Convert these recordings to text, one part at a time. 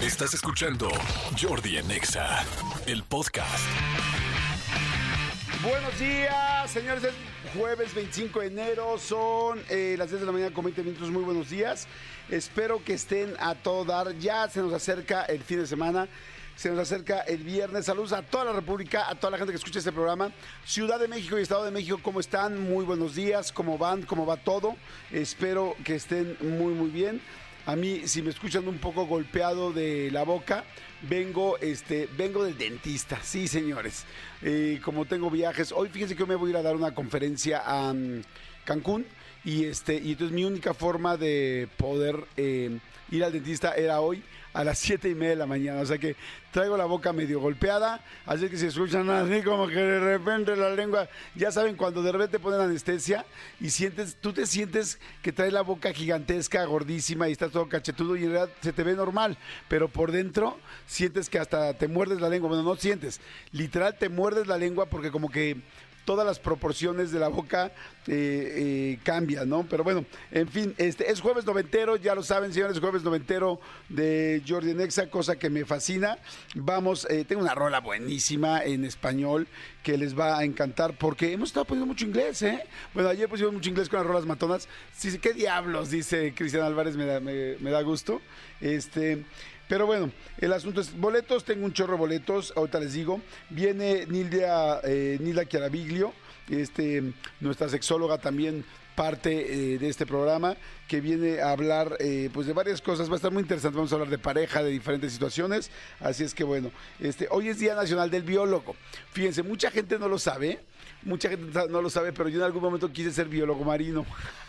Estás escuchando Jordi en Exa, el podcast. Buenos días, señores. Es jueves 25 de enero, son eh, las 10 de la mañana con 20 minutos. Muy buenos días. Espero que estén a todo dar. Ya se nos acerca el fin de semana. Se nos acerca el viernes. Saludos a toda la República, a toda la gente que escucha este programa. Ciudad de México y Estado de México, ¿cómo están? Muy buenos días. ¿Cómo van? ¿Cómo va todo? Espero que estén muy, muy bien. A mí, si me escuchan un poco golpeado de la boca, vengo, este, vengo del dentista. Sí, señores. Eh, como tengo viajes, hoy fíjense que yo me voy a ir a dar una conferencia a mm, Cancún y este, y entonces mi única forma de poder eh, ir al dentista era hoy a las siete y media de la mañana. O sea que traigo la boca medio golpeada, así que si escuchan así como que de repente la lengua, ya saben, cuando de repente ponen anestesia y sientes, tú te sientes que traes la boca gigantesca, gordísima y estás todo cachetudo y en realidad se te ve normal, pero por dentro sientes que hasta te muerdes la lengua. Bueno, no sientes, literal te muerdes la lengua porque como que todas las proporciones de la boca eh, eh, cambian, ¿no? Pero bueno, en fin, este es jueves noventero, ya lo saben, señores, jueves noventero de Jordi Nexa, cosa que me fascina. Vamos, eh, tengo una rola buenísima en español que les va a encantar porque hemos estado poniendo mucho inglés, ¿eh? Bueno, ayer pusimos mucho inglés con las rolas matonas. Sí, ¿qué diablos? Dice Cristian Álvarez, me da, me, me da gusto. Este. Pero bueno, el asunto es boletos, tengo un chorro de boletos, ahorita les digo. Viene Nilda, eh, Nilda Chiaraviglio, este, nuestra sexóloga también parte eh, de este programa que viene a hablar eh, pues de varias cosas. Va a estar muy interesante vamos a hablar de pareja de diferentes situaciones. Así es que bueno este hoy es día nacional del biólogo. Fíjense mucha gente no lo sabe mucha gente no lo sabe pero yo en algún momento quise ser biólogo marino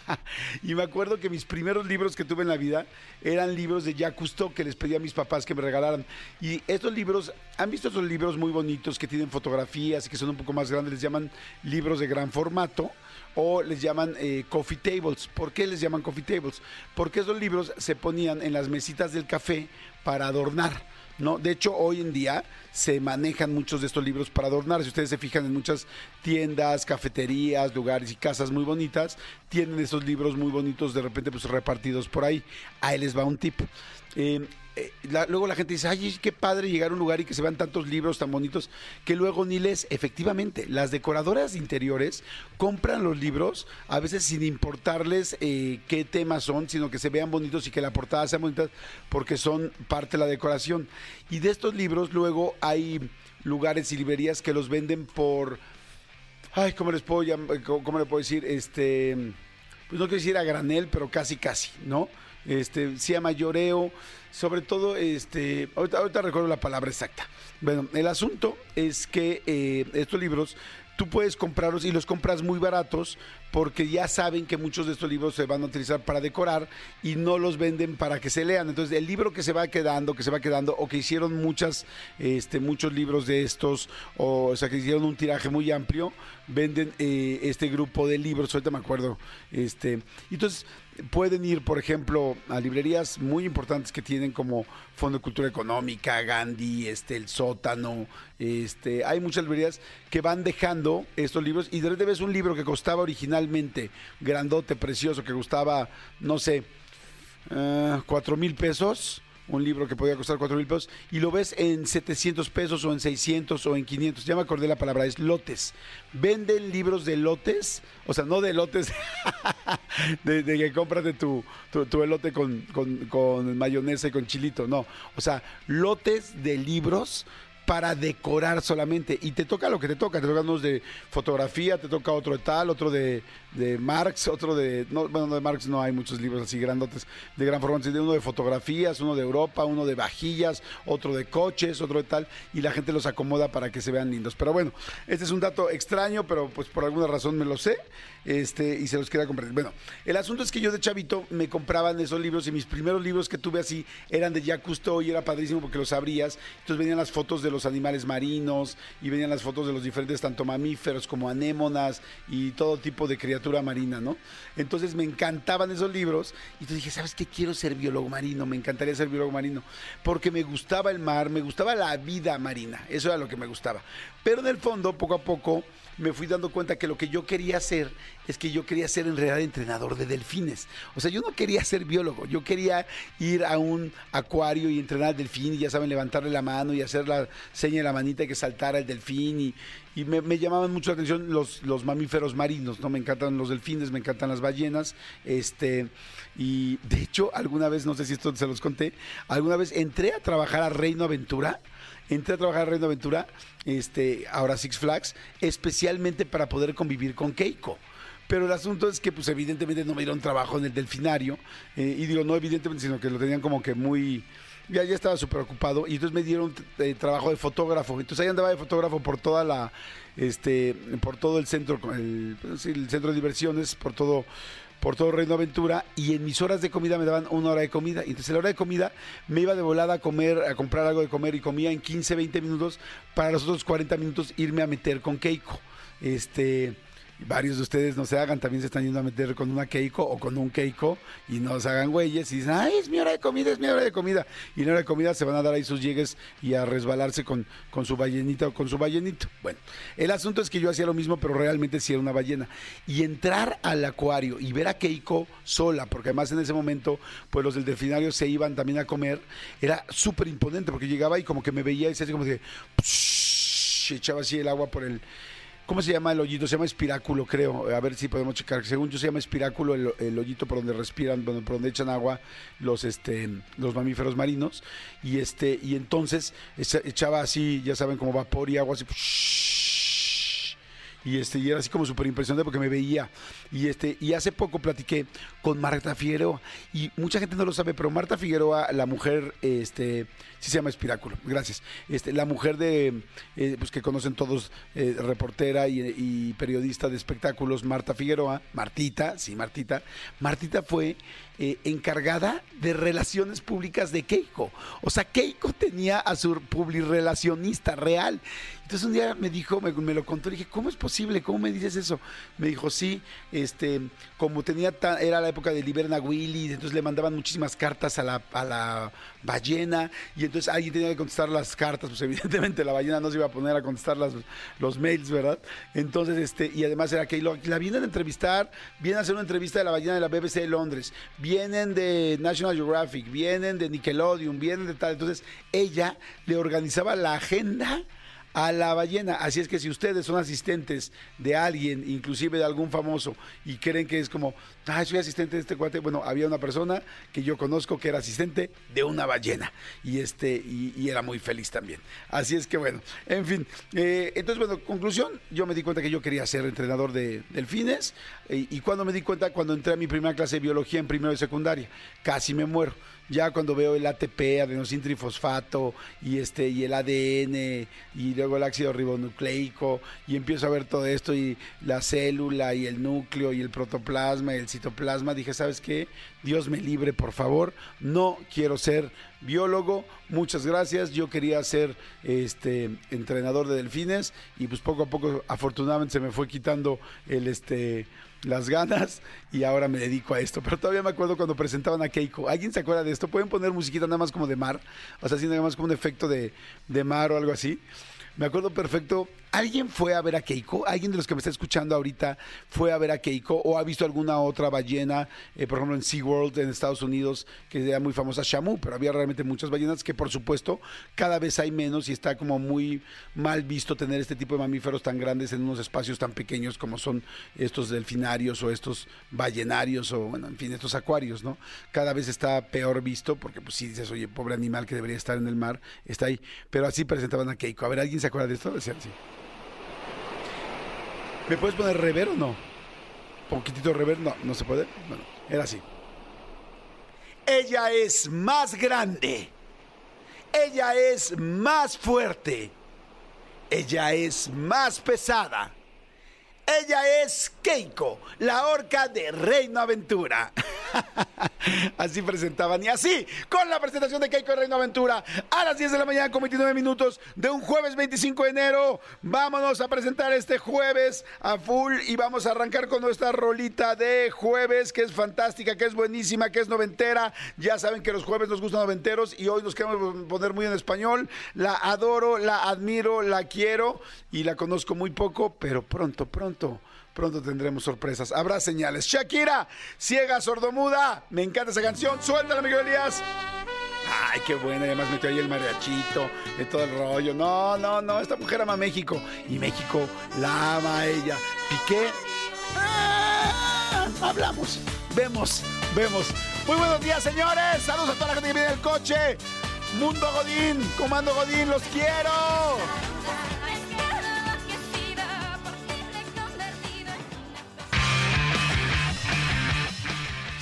y me acuerdo que mis primeros libros que tuve en la vida eran libros de Jacques Cousteau que les pedí a mis papás que me regalaran. Y estos libros, ¿han visto esos libros muy bonitos que tienen fotografías y que son un poco más grandes? Les llaman libros de gran formato o les llaman eh, coffee tables. ¿Por qué les llaman coffee tables? Porque esos libros se ponían en las mesitas del café para adornar. ¿No? De hecho, hoy en día se manejan muchos de estos libros para adornar. Si ustedes se fijan en muchas tiendas, cafeterías, lugares y casas muy bonitas, tienen esos libros muy bonitos de repente pues repartidos por ahí. Ahí les va un tip. Eh, eh, luego la gente dice, ay, qué padre llegar a un lugar y que se vean tantos libros tan bonitos que luego ni lees. Efectivamente, las decoradoras de interiores compran los libros a veces sin importarles eh, qué temas son, sino que se vean bonitos y que la portada sea bonita porque son parte de la decoración. Y de estos libros luego hay lugares y librerías que los venden por, ay, ¿cómo les puedo llamar? ¿Cómo, cómo le puedo decir? Este, pues no quiero decir a granel, pero casi casi, ¿no? Este, sí a mayoreo, sobre todo, este, ahorita, ahorita recuerdo la palabra exacta. Bueno, el asunto es que eh, estos libros tú puedes comprarlos y los compras muy baratos porque ya saben que muchos de estos libros se van a utilizar para decorar y no los venden para que se lean. Entonces, el libro que se va quedando, que se va quedando, o que hicieron muchas, este, muchos libros de estos, o, o sea, que hicieron un tiraje muy amplio, venden eh, este grupo de libros, ahorita me acuerdo. Este, entonces, pueden ir, por ejemplo, a librerías muy importantes que tienen como Fondo de Cultura Económica, Gandhi, este, El Sótano, este, hay muchas librerías que van dejando estos libros y de repente ves un libro que costaba originalmente grandote, precioso, que costaba, no sé, eh, cuatro mil pesos, un libro que podía costar cuatro mil pesos, y lo ves en 700 pesos o en 600 o en 500, ya me acordé la palabra, es lotes. Venden libros de lotes, o sea, no de lotes de, que compras de tu, tu, tu elote con, con, con mayonesa y con chilito, no. O sea, lotes de libros para decorar solamente. Y te toca lo que te toca. Te toca unos de fotografía, te toca otro de tal, otro de, de Marx, otro de. No, bueno, de Marx no hay muchos libros así grandotes de gran formato. Uno de fotografías, uno de Europa, uno de vajillas, otro de coches, otro de tal. Y la gente los acomoda para que se vean lindos. Pero bueno, este es un dato extraño, pero pues por alguna razón me lo sé. Este, y se los quería compartir. Bueno, el asunto es que yo de chavito me compraban esos libros y mis primeros libros que tuve así eran de Jacques y era padrísimo porque los abrías. Entonces venían las fotos de los animales marinos y venían las fotos de los diferentes tanto mamíferos como anémonas y todo tipo de marina, ¿no? Entonces me encantaban esos libros y entonces dije, ¿sabes qué? Quiero ser biólogo marino, me encantaría ser biólogo marino porque me gustaba el mar, me gustaba la vida marina, eso era lo que me gustaba. Pero en el fondo, poco a poco, me fui dando cuenta que lo que yo quería hacer es que yo quería ser en realidad entrenador de delfines. O sea, yo no quería ser biólogo, yo quería ir a un acuario y entrenar al delfín y ya saben, levantarle la mano y hacer la seña de la manita y que saltara el delfín y, me, me llamaban mucho la atención los, los mamíferos marinos, ¿no? Me encantan los delfines, me encantan las ballenas, este, y de hecho, alguna vez, no sé si esto se los conté, alguna vez entré a trabajar a Reino Aventura, entré a trabajar a Reino Aventura, este, ahora Six Flags, especialmente para poder convivir con Keiko. Pero el asunto es que, pues, evidentemente no me dieron trabajo en el delfinario. eh, y digo, no evidentemente, sino que lo tenían como que muy. Ya, ya estaba súper ocupado. Y entonces me dieron eh, trabajo de fotógrafo. Entonces ahí andaba de fotógrafo por toda la. Este, por todo el centro, el, centro de diversiones, por todo por todo Reino Aventura y en mis horas de comida me daban una hora de comida. Y entonces a la hora de comida me iba de volada a comer, a comprar algo de comer y comía en 15, 20 minutos para los otros 40 minutos irme a meter con Keiko. Este, varios de ustedes no se hagan, también se están yendo a meter con una Keiko o con un Keiko y no se hagan güeyes y dicen, ay, es mi hora de comida, es mi hora de comida. Y en la hora de comida se van a dar ahí sus llegues y a resbalarse con, con su ballenita o con su ballenito. Bueno, el asunto es que yo hacía lo mismo, pero realmente sí era una ballena. Y entrar al acuario y ver a Keiko sola, porque además en ese momento, pues los del delfinario se iban también a comer, era súper imponente, porque llegaba y como que me veía y se hacía como que echaba así el agua por el... ¿Cómo se llama el hoyito? Se llama espiráculo, creo. A ver si podemos checar. Según yo se llama espiráculo el, el hoyito por donde respiran, por donde echan agua los este los mamíferos marinos. Y este, y entonces echa- echaba así, ya saben, como vapor y agua así. Y este, y era así como súper impresionante porque me veía. Y este, y hace poco platiqué con Marta Figueroa. Y mucha gente no lo sabe, pero Marta Figueroa, la mujer, este, sí se llama Espiráculo, gracias. Este, la mujer de, eh, pues que conocen todos, eh, reportera y, y periodista de espectáculos, Marta Figueroa, Martita, sí, Martita. Martita fue eh, encargada de relaciones públicas de Keiko. O sea, Keiko tenía a su publirelacionista real. Entonces un día me dijo, me, lo contó, le dije, ¿cómo es posible? ¿Cómo me dices eso? Me dijo, sí, este, como tenía, ta- era la época de Liberna Willy, entonces le mandaban muchísimas cartas a la, a la ballena, y entonces alguien tenía que contestar las cartas, pues evidentemente la ballena no se iba a poner a contestar las, los mails, ¿verdad? Entonces, este, y además era que la vienen a entrevistar, vienen a hacer una entrevista de la ballena de la BBC de Londres, vienen de National Geographic, vienen de Nickelodeon, vienen de tal, entonces ella le organizaba la agenda a la ballena. Así es que si ustedes son asistentes de alguien, inclusive de algún famoso, y creen que es como, ah, soy asistente de este cuate, bueno, había una persona que yo conozco que era asistente de una ballena y este y, y era muy feliz también. Así es que bueno, en fin. eh, entonces, bueno, conclusión, yo me di cuenta que yo quería ser entrenador de delfines eh, y cuando me di cuenta, cuando entré a mi primera clase de biología en primero de secundaria, casi me muero ya cuando veo el ATP, adenosín trifosfato y este y el ADN y luego el ácido ribonucleico y empiezo a ver todo esto y la célula y el núcleo y el protoplasma y el citoplasma, dije, ¿sabes qué? Dios me libre, por favor, no quiero ser biólogo, muchas gracias, yo quería ser este entrenador de delfines y pues poco a poco afortunadamente se me fue quitando el este las ganas y ahora me dedico a esto. Pero todavía me acuerdo cuando presentaban a Keiko. ¿Alguien se acuerda de esto? ¿Pueden poner musiquita nada más como de mar? O sea, así nada más como un efecto de, de mar o algo así. Me acuerdo perfecto. ¿Alguien fue a ver a Keiko? ¿Alguien de los que me está escuchando ahorita fue a ver a Keiko o ha visto alguna otra ballena, eh, por ejemplo en SeaWorld en Estados Unidos, que era muy famosa Shamu, pero había realmente muchas ballenas que por supuesto cada vez hay menos y está como muy mal visto tener este tipo de mamíferos tan grandes en unos espacios tan pequeños como son estos delfinarios o estos ballenarios o bueno, en fin, estos acuarios, ¿no? Cada vez está peor visto porque pues sí dices, oye, pobre animal que debería estar en el mar, está ahí. Pero así presentaban a Keiko. A ver, ¿alguien se acuerda de esto? Decían así. ¿Me puedes poner rever o no? Poquitito rever, no, no se puede. Bueno, era así. Ella es más grande. Ella es más fuerte. Ella es más pesada. Ella es Keiko, la orca de Reino Aventura. así presentaban y así, con la presentación de Keiko de Reino Aventura, a las 10 de la mañana con 29 minutos de un jueves 25 de enero. Vámonos a presentar este jueves a full y vamos a arrancar con nuestra rolita de jueves, que es fantástica, que es buenísima, que es noventera. Ya saben que los jueves nos gustan noventeros y hoy nos queremos poner muy en español. La adoro, la admiro, la quiero y la conozco muy poco, pero pronto, pronto pronto tendremos sorpresas. Habrá señales. Shakira, ciega, sordomuda. Me encanta esa canción. Suéltala, Miguel Elías. Ay, qué buena. Además metió ahí el mariachito, de todo el rollo. No, no, no. Esta mujer ama México. Y México la ama a ella. Piqué. Ah, hablamos. Vemos, vemos. Muy buenos días, señores. Saludos a toda la gente que viene del coche. Mundo Godín, Comando Godín, los quiero.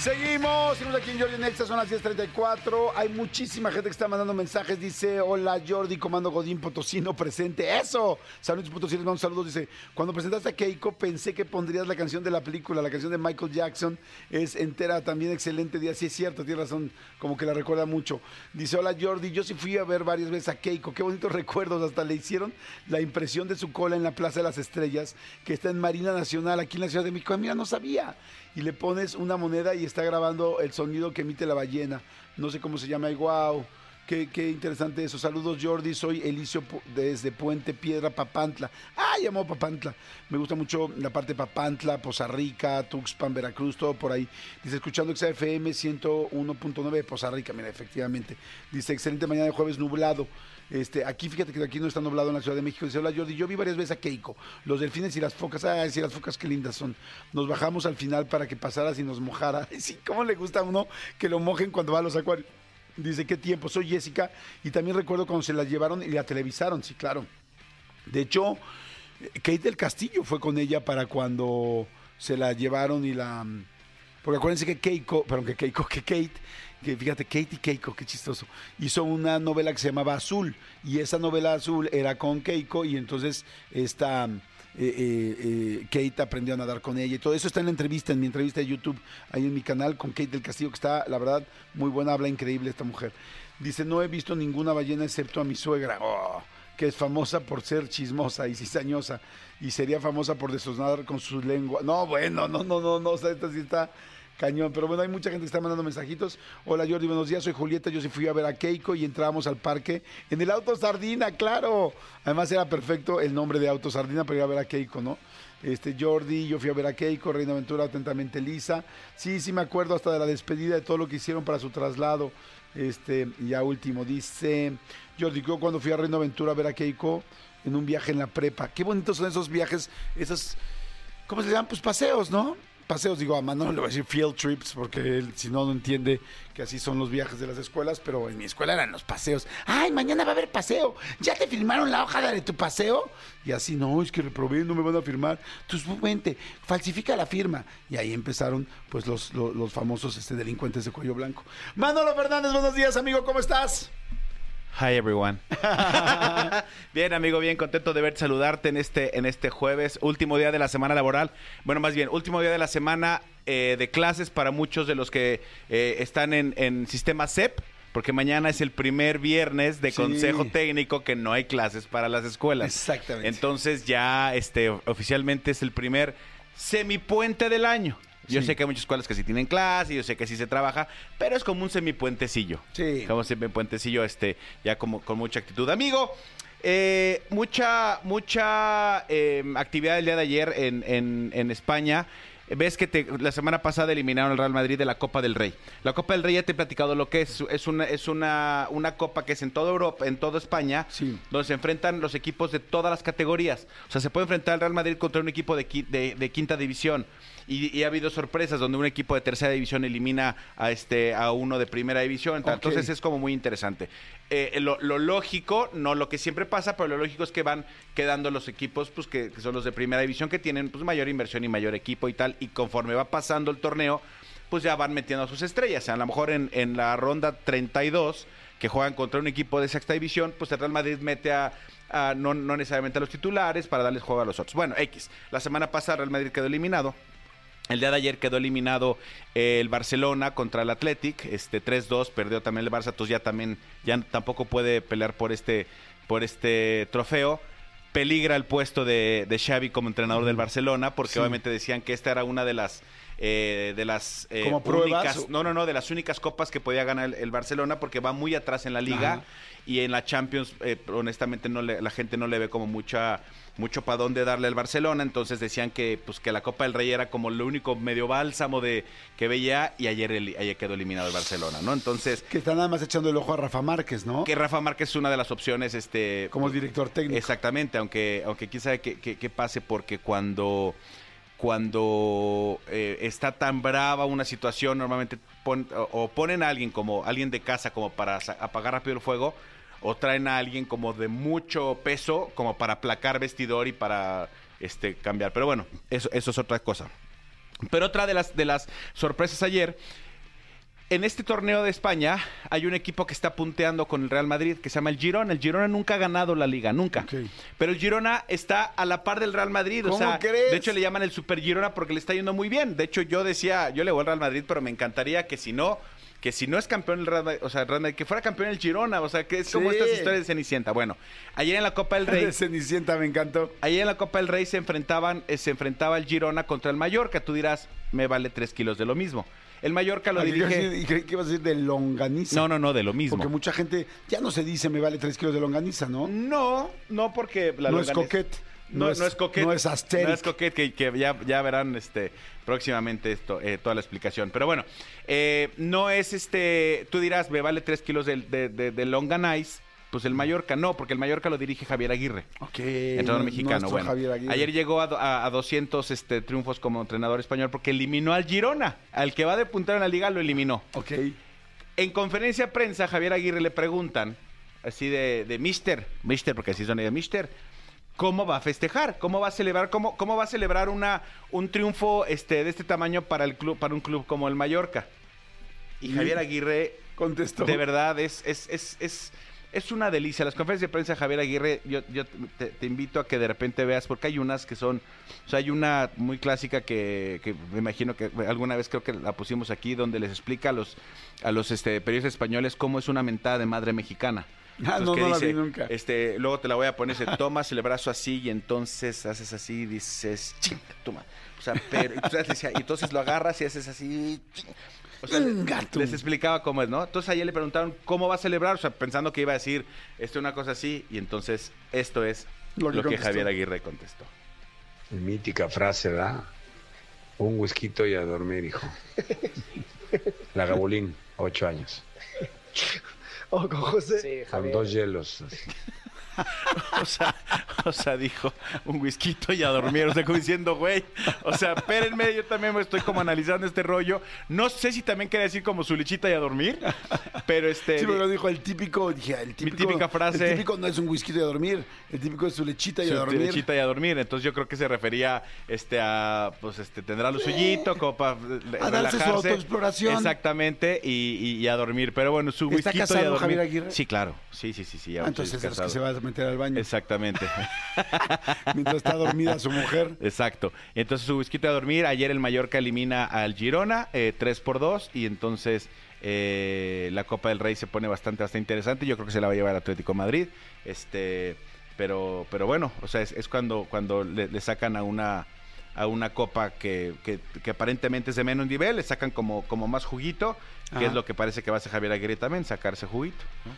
Seguimos, seguimos aquí en Jordi Nexa, son las 10.34. Hay muchísima gente que está mandando mensajes. Dice, hola Jordi, Comando Godín Potosino presente. ¡Eso! Saludos Potosino, mando saludos. Dice, cuando presentaste a Keiko pensé que pondrías la canción de la película, la canción de Michael Jackson. Es entera, también excelente día. Sí, es cierto, tiene razón, como que la recuerda mucho. Dice, hola Jordi, yo sí fui a ver varias veces a Keiko. Qué bonitos recuerdos. Hasta le hicieron la impresión de su cola en la Plaza de las Estrellas, que está en Marina Nacional, aquí en la Ciudad de México. Mira, no sabía y le pones una moneda y está grabando el sonido que emite la ballena. No sé cómo se llama. Y wow, qué, qué interesante eso. Saludos Jordi, soy Elicio desde Puente Piedra, Papantla. Ah, llamó Papantla. Me gusta mucho la parte de Papantla, Poza Rica, Tuxpan, Veracruz, todo por ahí. Dice, escuchando XFM 101.9 de Poza Rica, mira, efectivamente. Dice, excelente mañana de jueves nublado. Este, aquí, fíjate que aquí no está nublado en la Ciudad de México. Dice, hola Jordi, yo vi varias veces a Keiko, los delfines y las focas. Ay, sí, las focas qué lindas son. Nos bajamos al final para que pasaras y nos mojara. Sí, ¿cómo le gusta a uno que lo mojen cuando va a los acuarios? Dice, ¿qué tiempo? Soy Jessica y también recuerdo cuando se la llevaron y la televisaron, sí, claro. De hecho, Kate del Castillo fue con ella para cuando se la llevaron y la... Porque acuérdense que Keiko, perdón, que Keiko, que Kate que fíjate, Kate y Keiko, qué chistoso, hizo una novela que se llamaba Azul, y esa novela Azul era con Keiko, y entonces esta eh, eh, eh, Kate aprendió a nadar con ella, y todo eso está en la entrevista, en mi entrevista de YouTube, ahí en mi canal, con Kate del Castillo, que está, la verdad, muy buena, habla increíble esta mujer. Dice, no he visto ninguna ballena excepto a mi suegra, oh, que es famosa por ser chismosa y cizañosa, y sería famosa por desonar con su lengua. No, bueno, no, no, no, no, o sea, esta sí está Cañón, pero bueno, hay mucha gente que está mandando mensajitos. Hola Jordi, buenos días, soy Julieta, yo sí fui a ver a Keiko y entrábamos al parque en el Auto Sardina, claro. Además era perfecto el nombre de Auto Sardina para ir a ver a Keiko, ¿no? Este Jordi, yo fui a ver a Keiko, Reina Aventura, atentamente Lisa. Sí, sí me acuerdo hasta de la despedida de todo lo que hicieron para su traslado. Este, ya último, dice Jordi, yo cuando fui a Reina Aventura a ver a Keiko en un viaje en la prepa. Qué bonitos son esos viajes, esos, ¿cómo se llaman? Pues paseos, ¿no? Paseos, digo, a Manolo le voy a decir field trips, porque él, si no, no entiende que así son los viajes de las escuelas, pero en mi escuela eran los paseos. Ay, mañana va a haber paseo. ¿Ya te firmaron la hoja de tu paseo? Y así, no, es que reprobé, no me van a firmar. Entonces, vente, falsifica la firma. Y ahí empezaron, pues, los, los, los famosos este, delincuentes de cuello blanco. Manolo Fernández, buenos días, amigo, ¿cómo estás? Hi everyone. bien, amigo, bien contento de verte saludarte en este en este jueves, último día de la semana laboral. Bueno, más bien, último día de la semana eh, de clases para muchos de los que eh, están en, en sistema CEP porque mañana es el primer viernes de consejo técnico que no hay clases para las escuelas. Exactamente. Entonces ya este oficialmente es el primer semipuente del año. Yo sé que hay muchas escuelas que sí tienen clase, yo sé que sí se trabaja, pero es como un semipuentecillo. Sí. Como un semipuentecillo, este, ya como con mucha actitud. Amigo, eh, mucha, mucha em, actividad el día de ayer en, en, en España. Ves que te, la semana pasada eliminaron al Real Madrid de la Copa del Rey. La Copa del Rey ya te he platicado lo que es. Es una, es una, una copa que es en toda Europa, en toda España, Sí. donde se enfrentan los equipos de todas las categorías. O sea, se puede enfrentar el Real Madrid contra un equipo de, de, de quinta división. Y, y ha habido sorpresas donde un equipo de tercera división elimina a este a uno de primera división. Entonces es como muy interesante. Eh, lo, lo lógico, no lo que siempre pasa, pero lo lógico es que van quedando los equipos pues que, que son los de primera división que tienen pues mayor inversión y mayor equipo y tal. Y conforme va pasando el torneo, pues ya van metiendo a sus estrellas. A lo mejor en, en la ronda 32 que juegan contra un equipo de sexta división, pues el Real Madrid mete a, no, no necesariamente a los titulares para darles juego a los otros. Bueno, X. La semana pasada Real Madrid quedó eliminado. El día de ayer quedó eliminado el Barcelona contra el Athletic, este 3-2, perdió también el Barça, entonces ya también ya tampoco puede pelear por este por este trofeo. Peligra el puesto de, de Xavi como entrenador del Barcelona, porque Sí. obviamente decían que esta era una de las eh, de las eh, ¿Como pruebas únicas, o- no, no, no, de las únicas copas que podía ganar el, el Barcelona porque va muy atrás en la liga Ajá. y en la Champions, eh, honestamente, no le- la gente no le ve como mucha mucho para dónde darle al Barcelona, entonces decían que pues que la Copa del Rey era como lo único medio bálsamo de que veía y ayer, el- ayer quedó eliminado el Barcelona, ¿no? Entonces, Que está nada más echando el ojo a Rafa Márquez, ¿no? que Rafa Márquez es una de las opciones, este, Como director técnico. Exactamente, aunque, aunque quién sabe qué pase, porque cuando, cuando eh, está tan brava una situación, normalmente o, o ponen a alguien como alguien de casa como para apagar rápido el fuego, o traen a alguien como de mucho peso, como para aplacar vestidor y para este cambiar. Pero bueno, eso, eso es otra cosa. Pero otra de las, de las sorpresas ayer en este torneo de España hay un equipo que está punteando con el Real Madrid que se llama el Girona. El Girona nunca ha ganado la liga, nunca. Pero el Girona está a la par del Real Madrid. O ¿Cómo sea, crees? de hecho le llaman el Super Girona porque le está yendo muy bien. De hecho, yo decía, yo le voy al Real Madrid, pero me encantaría que si no, que si no es campeón el Real Madrid, o sea, el Real Madrid, que fuera campeón el Girona. O sea, que es como Sí. estas historias de Cenicienta. Bueno, ayer en la Copa del Rey. De Cenicienta me encantó. Ayer en la Copa del Rey se enfrentaban, eh, se enfrentaba el Girona contra el Mallorca. Tú dirás, me vale tres kilos de lo mismo. El Mallorca lo Ah, dirige. y creí que ibas a decir de longaniza. No, no, no, de lo mismo. Porque mucha gente ya no se dice me vale 3 kilos de longaniza, ¿no? No, no porque la No es longaniza- coquette, No, no no es- es coquette. no es asteric. No es coquette, que, que ya, ya verán este, próximamente esto, eh, toda la explicación. Pero bueno, eh, no es este. Tú dirás, me vale 3 kilos de, de, de, de longanize. Pues el Mallorca no, porque el Mallorca lo dirige Javier Aguirre. Ok. Entrenador mexicano, bueno. Ayer llegó a, do- a- a 200 este, triunfos como entrenador español porque eliminó al Girona. Al que va de puntero en la liga lo eliminó. Ok. En conferencia de prensa, Javier Aguirre le preguntan, así de, de Mister, Mister, porque así son ellos, Mister, ¿cómo va a festejar? ¿Cómo va a celebrar? ¿Cómo, cómo va a celebrar una, un triunfo este, de este tamaño para, el club, para un club como el Mallorca? Y Y- Javier Aguirre, Contestó. de verdad, es, es, es, es, es una delicia. Las conferencias de prensa de Javier Aguirre, yo, yo te, te invito a que de repente veas, porque hay unas que son, o sea, hay una muy clásica que, que me imagino que alguna vez creo que la pusimos aquí, donde les explica a los, a los este, periodistas españoles cómo es una mentada de madre mexicana. Ah, no, que no la vi nunca. Este, luego te la voy a poner, se tomas el brazo así y entonces haces así y dices, chinga, toma. O sea, pero, y entonces, decía, y entonces lo agarras y haces así. O sea, Chinga tú. les explicaba cómo es, ¿no? Entonces ayer le preguntaron cómo va a celebrar, o sea, pensando que iba a decir esto una cosa así, y entonces esto es Lo lo que. Javier Aguirre contestó. Mítica frase, ¿verdad? Un whisky y a dormir, hijo. La Gabulín, ocho años. O con José. Con dos hielos. así. O sea, o sea, dijo un whisky y a dormir. O sea, como diciendo, güey. O sea, espérenme, yo también me estoy como analizando este rollo. No sé si también quería decir como su lichita y a dormir. Pero este. Sí, pero dijo el típico, dije, el típico. típica frase. El típico no es un whisky de dormir, el típico es su lechita y a su dormir. lechita y a dormir. Entonces yo creo que se refería este a pues este tendrá lo suyito como para A darse su autoexploración. Exactamente y, y- y a dormir. Pero bueno, su ¿Está whisky y a dormir. Javier Aguirre? Sí, claro. Sí, sí, sí, sí. ya Ah, entonces es que se va a meter al baño Exactamente. mientras está dormida su mujer. Exacto. Entonces su whisky a dormir. Ayer el Mallorca elimina al Girona, eh, 3 por 2 y entonces eh, la Copa del Rey se pone bastante, bastante interesante. Yo creo que se la va a llevar el Atlético de Madrid. Este, pero, pero bueno, o sea, es, es cuando, cuando le, le sacan a una a una copa que, que- que aparentemente es de menos nivel, le sacan como, como más juguito, que es lo que parece que va a hacer Javier Aguirre también, sacarse juguito. ¿no?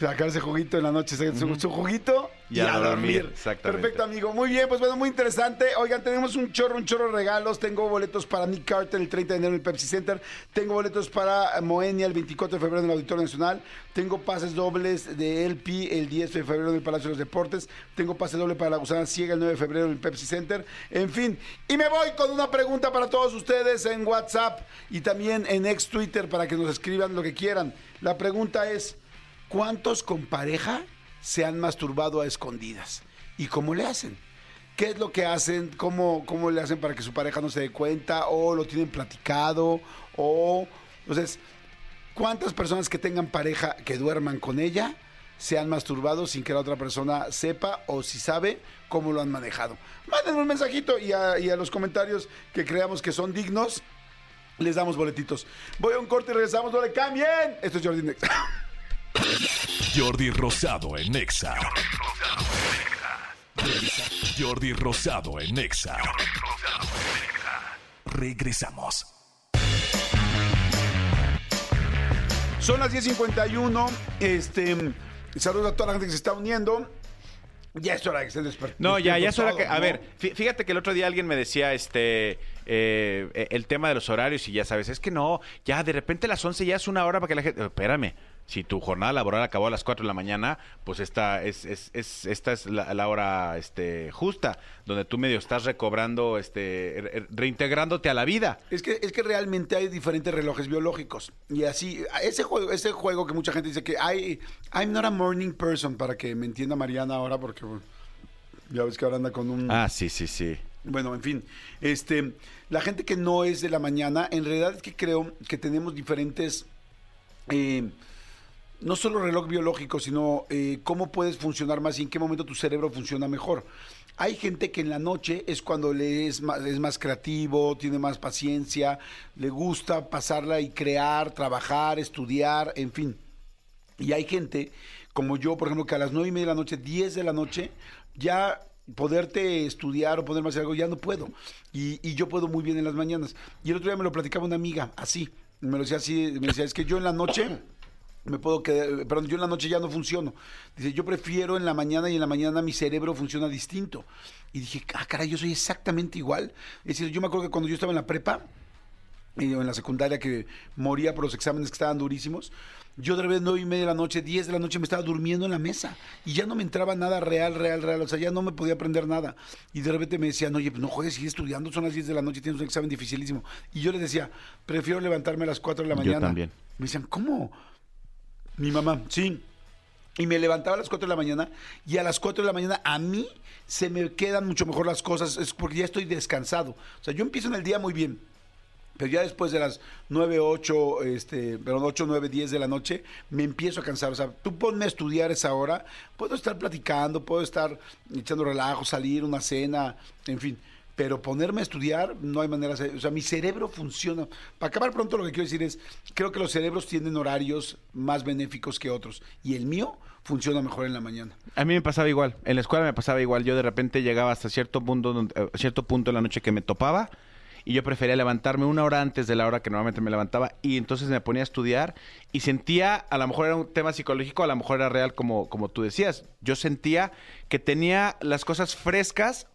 Sacarse juguito en la noche, su, su juguito y, Y a, a dormir. dormir, exactamente. Perfecto, amigo. Muy bien, pues bueno, muy interesante. Oigan, tenemos un chorro, un chorro de regalos. Tengo boletos para Nick Carter el 30 de enero en el Pepsi Center. Tengo boletos para Moenia el 24 de febrero en el Auditorio Nacional. Tengo pases dobles de LP el 10 de febrero en el Palacio de los Deportes. Tengo pase doble para la Gusana Ciega el 9 de febrero en el Pepsi Center. En fin, y me voy con una pregunta para todos ustedes en WhatsApp y también en ex Twitter para que nos escriban lo que quieran. La pregunta es... ¿Cuántos con pareja se han masturbado a escondidas? ¿Y cómo le hacen? ¿Qué es lo que hacen? ¿Cómo, cómo le hacen para que su pareja no se dé cuenta? ¿O lo tienen platicado? ¿O, entonces, cuántas personas que tengan pareja que duerman con ella se han masturbado sin que la otra persona sepa o si sabe cómo lo han manejado? Mándenme un mensajito y a, y a los comentarios que creamos que son dignos, les damos boletitos. Voy a un corte y regresamos. ¡No le cambien! Esto es Jordi Next. Jordi Rosado en Nexa. Jordi Rosado en Nexa. Regresamos. Son las 10.51. Este, saludos a toda la gente que se está uniendo. Ya es hora de que estén despertando. No, ya, ya es hora que. A ver, fí- fíjate que el otro día alguien me decía este. eh, eh, el tema de los horarios y ya sabes, es que no, ya de repente las 11 ya es una hora para que la gente. Espérame, si tu jornada laboral acabó a las 4 de la mañana, pues esta es, es, es- esta es la, la hora este, justa, donde tú medio estás recobrando, este, re- reintegrándote a la vida. Es que, es que realmente hay diferentes relojes biológicos. Y así, ese juego, ese juego que mucha gente dice que hay, I'm not a morning person, para que me entienda Mariana ahora, porque bueno, ya ves que ahora anda con un... Ah, sí, sí, sí. Bueno, en fin, este, la gente que no es de la mañana, en realidad es que creo que tenemos diferentes, eh, no solo reloj biológico, sino eh, cómo puedes funcionar más y en qué momento tu cerebro funciona mejor. Hay gente que en la noche es cuando le es más, es más creativo, tiene más paciencia, le gusta pasarla y crear, trabajar, estudiar, en fin. Y hay gente, como yo, por ejemplo, que a las nueve y media de la noche, 10 de la noche, ya poderte estudiar o poderme hacer algo, ya no puedo. Y, y yo puedo muy bien en las mañanas. Y el otro día me lo platicaba una amiga, así. Me lo decía así, me decía, es que yo en la noche me puedo quedar, perdón, yo en la noche ya no funciono. Dice, yo prefiero en la mañana y en la mañana mi cerebro funciona distinto. Y dije, ah, caray, yo soy exactamente igual. Es decir, yo me acuerdo que cuando yo estaba en la prepa, y en la secundaria que moría por los exámenes que estaban durísimos. Yo de repente nueve y media de la noche, 10 de la noche me estaba durmiendo en la mesa y ya no me entraba nada real, real, real, o sea, ya no me podía aprender nada. Y de repente me decían, oye, pues no juegues, sigue estudiando, son las 10 de la noche, tienes un examen dificilísimo. Y yo les decía, prefiero levantarme a las 4 de la Yo mañana. también. Me decían, ¿cómo? Mi mamá, sí. Y me levantaba a las 4 de la mañana y a las 4 de la mañana a mí se me quedan mucho mejor las cosas, es porque ya estoy descansado. O sea, yo empiezo en el día muy bien. Pero ya después de las 9, 8, este, perdón, 8, 9, 10 de la noche, me empiezo a cansar. O sea, tú ponme a estudiar esa hora, puedo estar platicando, puedo estar echando relajo, salir, una cena, en fin. Pero ponerme a estudiar, no hay manera. O sea, mi cerebro funciona. Para acabar pronto, lo que quiero decir es: creo que los cerebros tienen horarios más benéficos que otros. Y el mío funciona mejor en la mañana. A mí me pasaba igual. En la escuela me pasaba igual. Yo de repente llegaba hasta cierto punto, eh, cierto punto en la noche que me topaba y yo prefería levantarme una hora antes de la hora que normalmente me levantaba y entonces me ponía a estudiar y sentía, a lo mejor era un tema psicológico, a lo mejor era real como, como tú decías. Yo sentía que tenía las cosas frescas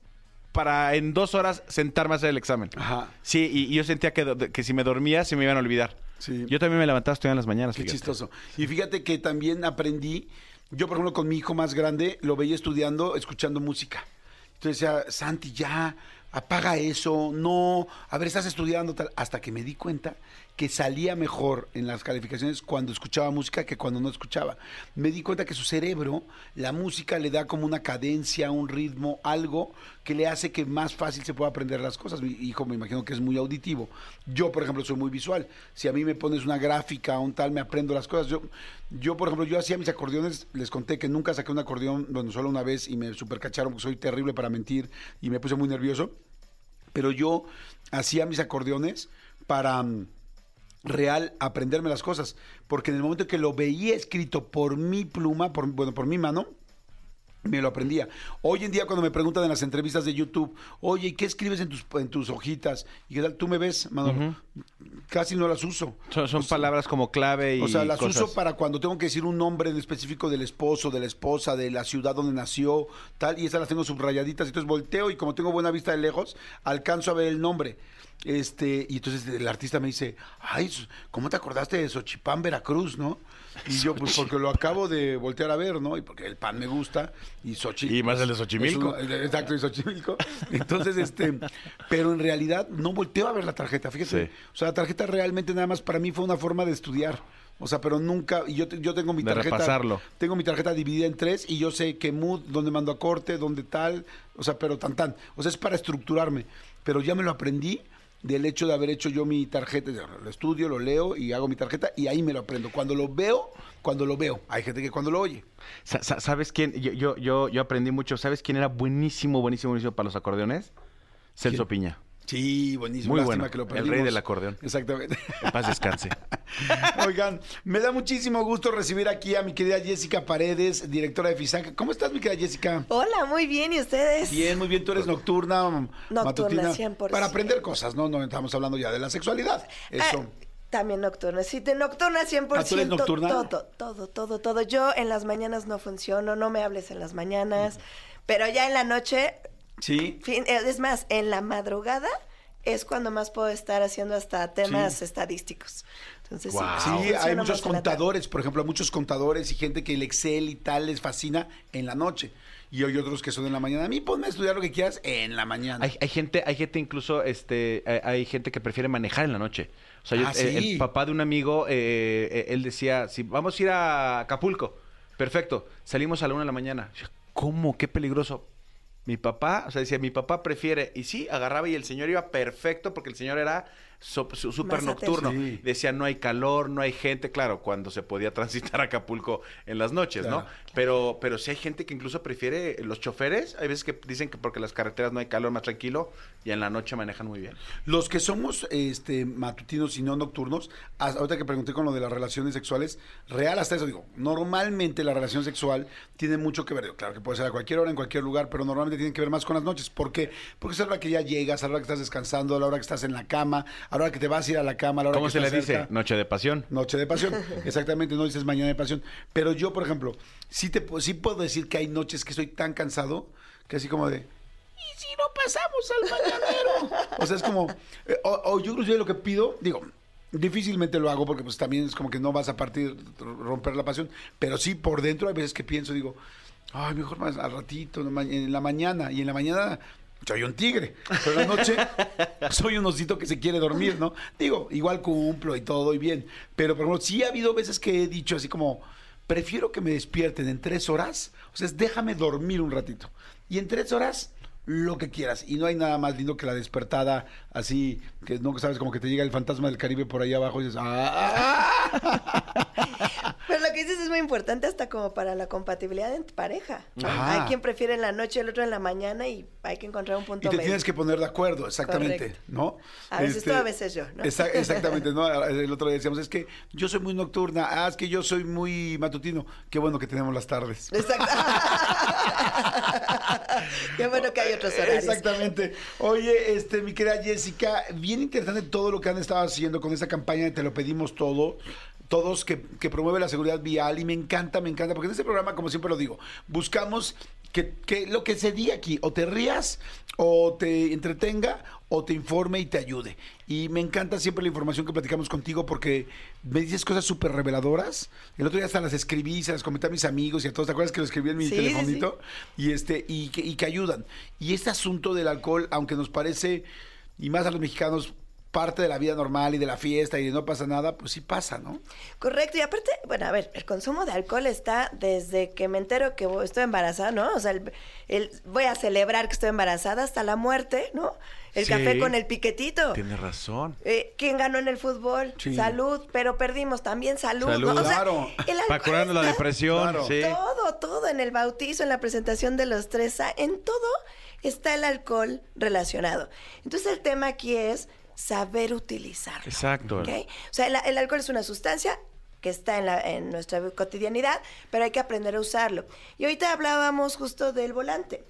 para en dos horas sentarme a hacer el examen. Ajá. Sí, y, y yo sentía que, que si me dormía se me iban a olvidar. Sí. Yo también me levantaba a estudiar en las mañanas. Qué fíjate. chistoso. Y fíjate que también aprendí, yo por ejemplo con mi hijo más grande, lo veía estudiando, escuchando música. Entonces decía, Santi, ya, apaga eso, no, a ver, estás estudiando tal. Hasta que me di cuenta que salía mejor en las calificaciones cuando escuchaba música que cuando no escuchaba. Me di cuenta que su cerebro, la música le da como una cadencia, un ritmo, algo que le hace que más fácil se pueda aprender las cosas. Mi hijo me imagino que es muy auditivo. Yo, por ejemplo, soy muy visual. Si a mí me pones una gráfica, un tal, me aprendo las cosas. Yo, yo por ejemplo, yo hacía mis acordeones, les conté que nunca saqué un acordeón, bueno, solo una vez y me supercacharon porque soy terrible para mentir y me puse muy nervioso. Pero yo hacía mis acordeones para mm, real aprenderme las cosas. Porque en el momento que lo veía escrito por mi pluma, por, bueno, por mi mano, me lo aprendía. Hoy en día cuando me preguntan en las entrevistas de YouTube, oye, ¿y qué escribes en tus, en tus hojitas? ¿Y qué tal? ¿Tú me ves, Manolo? Casi no las uso. Son, son palabras como clave y O sea, las cosas. uso para cuando tengo que decir un nombre en específico del esposo, de la esposa, de la ciudad donde nació, tal, y esas las tengo subrayaditas. Entonces volteo y como tengo buena vista de lejos, alcanzo a ver el nombre. Este, y entonces el artista me dice, ay, ¿cómo te acordaste de Xochipán, Veracruz, no? Y yo, pues porque lo acabo de voltear a ver, ¿no? Y porque el pan me gusta y Xochipán. Y más el de Xochimilco. exacto, y Xochimilco. Entonces, este, pero en realidad no volteo a ver la tarjeta, fíjese. Sí. O sea, la tarjeta realmente nada más para mí fue una forma de estudiar. O sea, pero nunca, y yo, yo tengo mi De tarjeta. repasarlo. Tengo mi tarjeta dividida en tres y yo sé qué mood, dónde mando a corte, dónde tal. O sea, pero tan tan. O sea, es para estructurarme. Pero ya me lo aprendí del hecho de haber hecho yo mi tarjeta. Lo estudio, lo leo y hago mi tarjeta y ahí me lo aprendo. Cuando lo veo, cuando lo veo. Hay gente que cuando lo oye. Sa- sa- ¿Sabes quién? Yo, yo, yo, yo aprendí mucho. ¿Sabes quién era buenísimo, buenísimo, buenísimo para los acordeones? Celso ¿Quién? Piña. Sí, buenísimo. Muy Lástima bueno. que lo El rey del acordeón. Exactamente. En paz descanse. Oigan, me da muchísimo gusto recibir aquí a mi querida Jessica Paredes, directora de FISAC. ¿Cómo estás, mi querida Jessica? Hola, muy bien, ¿y ustedes? Bien, muy bien. Tú eres nocturna, matutina. 100%. Para aprender cosas, ¿no? No estamos hablando ya de la sexualidad. Eso. Ah, también nocturna, sí, de nocturna 100%. ¿Ah, tú eres nocturna? Todo, todo, todo, todo. Yo en las mañanas no funciono, no me hables en las mañanas, pero ya en la noche, sí. fin- eh, es más, en la madrugada es cuando más puedo estar haciendo hasta temas Sí. estadísticos. Entonces, Guau. sí, Sí, hay más muchos contadores, por ejemplo, muchos contadores y gente que el Excel y tal les fascina en la noche. Y hay otros que son en la mañana. A mí ponme a estudiar lo que quieras en la mañana. Hay, hay gente, hay gente incluso, este, hay, hay gente que prefiere manejar en la noche. O sea, yo- Ah, eh, sí. el papá de un amigo, eh, eh, él decía, si vamos a ir a Acapulco, perfecto, salimos a la una de la mañana. ¿Cómo? Qué peligroso. Mi papá, o sea, decía, mi papá prefiere, y sí, agarraba y el señor iba perfecto porque el señor era súper Más nocturno. Sí. Decía, no hay calor, no hay gente, claro, cuando se podía transitar a Acapulco en las noches, ¿no? Pero, pero sí hay gente que incluso prefiere, los choferes, hay veces que dicen que porque las carreteras no hay calor, más tranquilo, y en la noche manejan muy bien. Los que somos este, matutinos y no nocturnos, hasta ahorita que pregunté con lo de las relaciones sexuales, real hasta eso, digo, normalmente la relación sexual tiene mucho que ver, digo, claro que puede ser a cualquier hora, en cualquier lugar, pero normalmente tiene que ver más con las noches. ¿Por qué? Porque es a la hora que ya llegas, a la hora que estás descansando, a la hora que estás en la cama, a la hora que te vas a ir a la cama, a la hora ¿Cómo que se le dice? cerca. Noche de pasión. Noche de pasión, exactamente, no dices mañana de pasión. Pero yo, por ejemplo, sí, te, sí puedo decir que hay noches que estoy tan cansado que así como de, ¿y si no pasamos al mañanero? o sea, es como, eh, o, o yo inclusive lo que pido, digo, difícilmente lo hago porque pues también es como que no vas a partir, romper la pasión, pero sí por dentro hay veces que pienso, digo, ay, mejor más al ratito, en la mañana, y en la mañana soy un tigre, pero en la noche soy un osito que se quiere dormir, ¿no? Digo, igual cumplo y todo y bien, pero por ejemplo, sí ha habido veces que he dicho así como, prefiero que me despierten en tres horas, o sea, déjame dormir un ratito, y en tres horas lo que quieras, y no hay nada más lindo que la despertada así, que no sabes, como que te llega el fantasma del Caribe por ahí abajo y dices, ¡ah! Pero lo que dices es muy importante hasta como para la compatibilidad en pareja. Ajá. Hay quien prefiere en la noche, el otro en la mañana y hay que encontrar un Y punto te medio. tienes que poner de acuerdo, exactamente, Correcto. ¿no? Este, A veces tú, a veces yo, ¿no? Exa- exactamente, ¿no? El otro día decíamos, es que yo soy muy nocturna, ah, es que yo soy muy matutino. Qué bueno que tenemos las tardes. Exacto. Qué bueno que hay otros horarios. Exactamente. Oye, este, mi querida Jessica, bien interesante todo lo que han estado haciendo con esta campaña de Te lo pedimos todo. Todos que, que promueve la seguridad vial y me encanta, me encanta, porque en este programa, como siempre lo digo, buscamos que, que lo que se diga aquí, o te rías, o te entretenga, o te informe y te ayude. Y me encanta siempre la información que platicamos contigo porque me dices cosas súper reveladoras. El otro día hasta las escribí, se las comenté a mis amigos y a todos. ¿Te acuerdas que lo escribí en mi sí. telefonito? y este y que, y que ayudan. Y este asunto del alcohol, aunque nos parece, y más a los mexicanos, parte de la vida normal y de la fiesta y de no pasa nada, pues sí pasa, ¿no? Correcto, y aparte, bueno, a ver, el consumo de alcohol está desde que me entero que voy- estoy embarazada, ¿no? O sea, el, el- voy a celebrar que estoy embarazada hasta la muerte, ¿no? El Sí. café con el piquetito. Tienes razón. Eh, ¿Quién ganó en el fútbol? Sí. Salud, pero perdimos también salud. Salud. ¿no? O sea, Claro. Para curando la depresión, Claro. sí. Todo, todo, en el bautizo, en la presentación de los tres en todo está el alcohol relacionado. Entonces el tema aquí es saber utilizarlo. Exacto. O sea, el, el alcohol es una sustancia que está en, la- en nuestra cotidianidad, pero hay que aprender a usarlo. Y ahorita hablábamos justo del volante.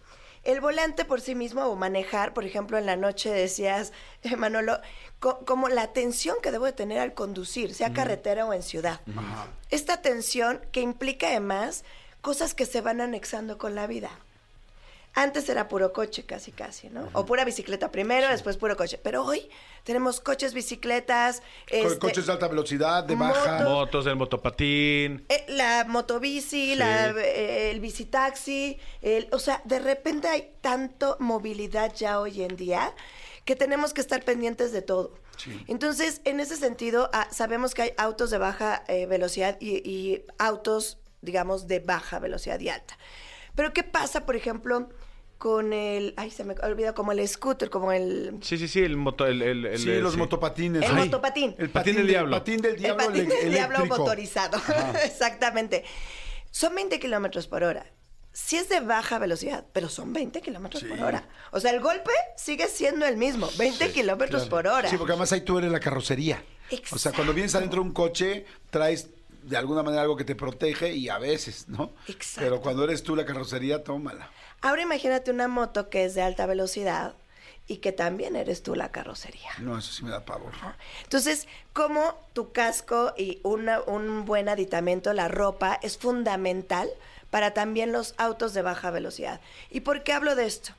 El volante por sí mismo o manejar, por ejemplo, en la noche decías, eh, Manolo, co- como la atención que debo de tener al conducir, sea carretera o en ciudad. Esta atención que implica además cosas que se van anexando con la vida. Antes era puro coche, casi, casi, ¿no? O pura bicicleta primero, después puro coche. Pero hoy tenemos coches, bicicletas, Co- este, Coches de alta velocidad, de baja. motos. Motos, el motopatín. eh, la motobici, la, eh, el bicitaxi, el, o sea, de repente hay tanto movilidad ya hoy en día que tenemos que estar pendientes de todo. Entonces, en ese sentido, ah, sabemos que hay autos de baja eh, velocidad y, y autos, digamos, de baja velocidad y alta. Pero, ¿qué pasa, por ejemplo, con el, ay, se me olvida, como el scooter, como el... Sí, sí, sí, el moto, el, el, el- Sí, el- los sí. motopatines. El Ay, motopatín. El Patín del diablo. patín del El diablo, patín ele- del diablo eléctrico. motorizado. Exactamente. Son 20 kilómetros por hora. sí es de baja velocidad, pero son 20 kilómetros por hora. O sea, el golpe sigue siendo el mismo, 20 kilómetros por hora. Sí, porque además ahí tú eres la carrocería. O sea, cuando vienes adentro de un coche, traes de alguna manera algo que te protege y a veces, ¿no? Exacto. Pero cuando eres tú la carrocería, tómala. Ahora imagínate una moto que es de alta velocidad y que también eres tú la carrocería. No, eso sí me da pavor. Entonces, como tu casco y una- un buen aditamento, la ropa, es fundamental para también los autos de baja velocidad. ¿Y por qué hablo de esto?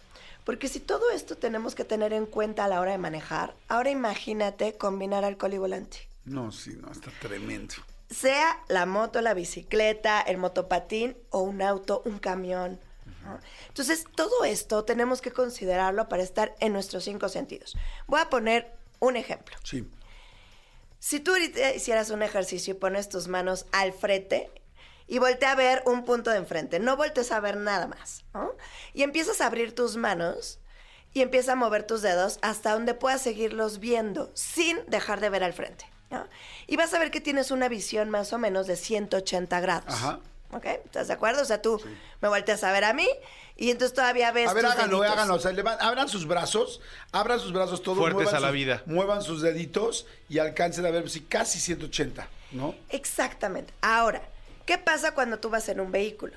Porque si todo esto tenemos que tener en cuenta a la hora de manejar, ahora imagínate combinar alcohol y volante. No, sí, no, está tremendo. Sea la moto, la bicicleta, el motopatín o un auto, un camión. ¿no? Entonces, todo esto tenemos que considerarlo para estar en nuestros cinco sentidos. Voy a poner un ejemplo. Sí. Si tú hicieras un ejercicio y pones tus manos al frente y voltea a ver un punto de enfrente, no voltees a ver nada más, ¿no? Y empiezas a abrir tus manos y empiezas a mover tus dedos hasta donde puedas seguirlos viendo sin dejar de ver al frente, ¿no? Y vas a ver que tienes una visión más o menos de 180 grados. Ajá. ¿Ok? ¿Estás de acuerdo? O sea, tú me volteas a ver a mí y entonces todavía ves A ver, tus háganlo, deditos. háganlo. O sea, levan- abran sus brazos, abran sus brazos todos. Fuertes muevan a la sus- vida. Muevan sus deditos y alcancen a ver si casi 180, ¿no? Exactamente. Ahora, ¿qué pasa cuando tú vas en un vehículo?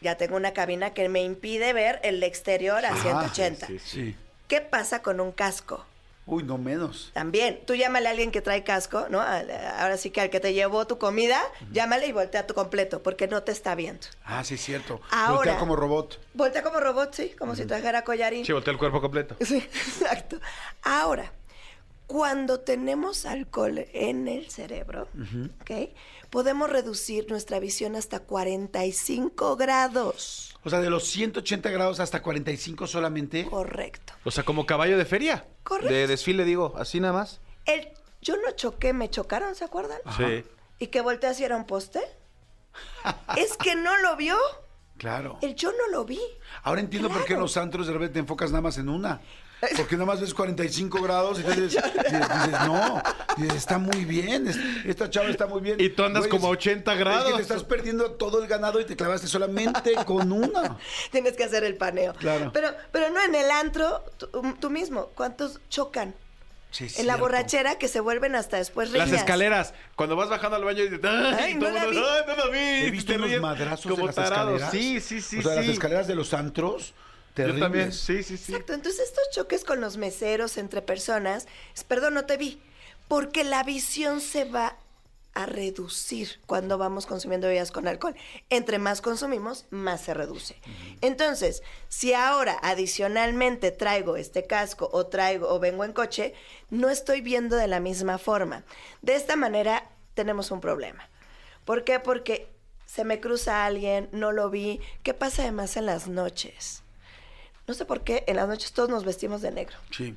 Ya tengo una cabina que me impide ver el exterior a 180. Sí. ¿Qué pasa con un casco? Uy, no menos. También, tú llámale a alguien que trae casco, ¿no? Ahora sí que al que te llevó tu comida, llámale y voltea tu completo, porque no te está viendo. Ah, sí, es cierto. Ahora- Voltea como robot. Voltea como robot, sí, como si trajera collarín. Sí, voltea el cuerpo completo. Sí, exacto. Ahora, cuando tenemos alcohol en el cerebro, ¿ok? Podemos reducir nuestra visión hasta 45 grados. O sea, de los 180 grados hasta 45 solamente. Correcto. O sea, como caballo de feria. Correcto. De desfile, digo, así nada más. El yo no choqué, me chocaron, ¿se acuerdan? Sí. Y que volteé hacia era un poste. es que no lo vio. Claro. El yo no lo vi. Ahora entiendo por qué en los antros de repente te enfocas nada más en una. Porque nada más ves 45 grados y entonces dices, dices, no, dices, está muy bien, es- esta chava está muy bien. Y tú andas como a 80 Es que grados. te estás perdiendo todo el ganado y te clavaste solamente con una. Tienes que hacer el paneo. Claro. Pero, pero no en el antro, tú, tú mismo. ¿Cuántos chocan? Sí, es en la cierto. borrachera que se vuelven hasta después Las riñas. escaleras. Cuando vas bajando al baño y dices, ¡ay! Ay, no la vi. ¡ay, no la vi! He visto unos madrazos como de las tarados. escaleras. Sí, sí, sí, O sea, sí. las escaleras de los antros, Yo terribles. también, sí, sí, sí. Exacto. Entonces, estos choques con los meseros entre personas, es, perdón, no te vi, porque la visión se va a reducir cuando vamos consumiendo bebidas con alcohol. Entre más consumimos, más se reduce. Entonces, si ahora adicionalmente traigo este casco o traigo o vengo en coche, no estoy viendo de la misma forma. De esta manera tenemos un problema. ¿Por qué? Porque se me cruza alguien, no lo vi. ¿Qué pasa además en las noches? No sé por qué en las noches todos nos vestimos de negro. Sí.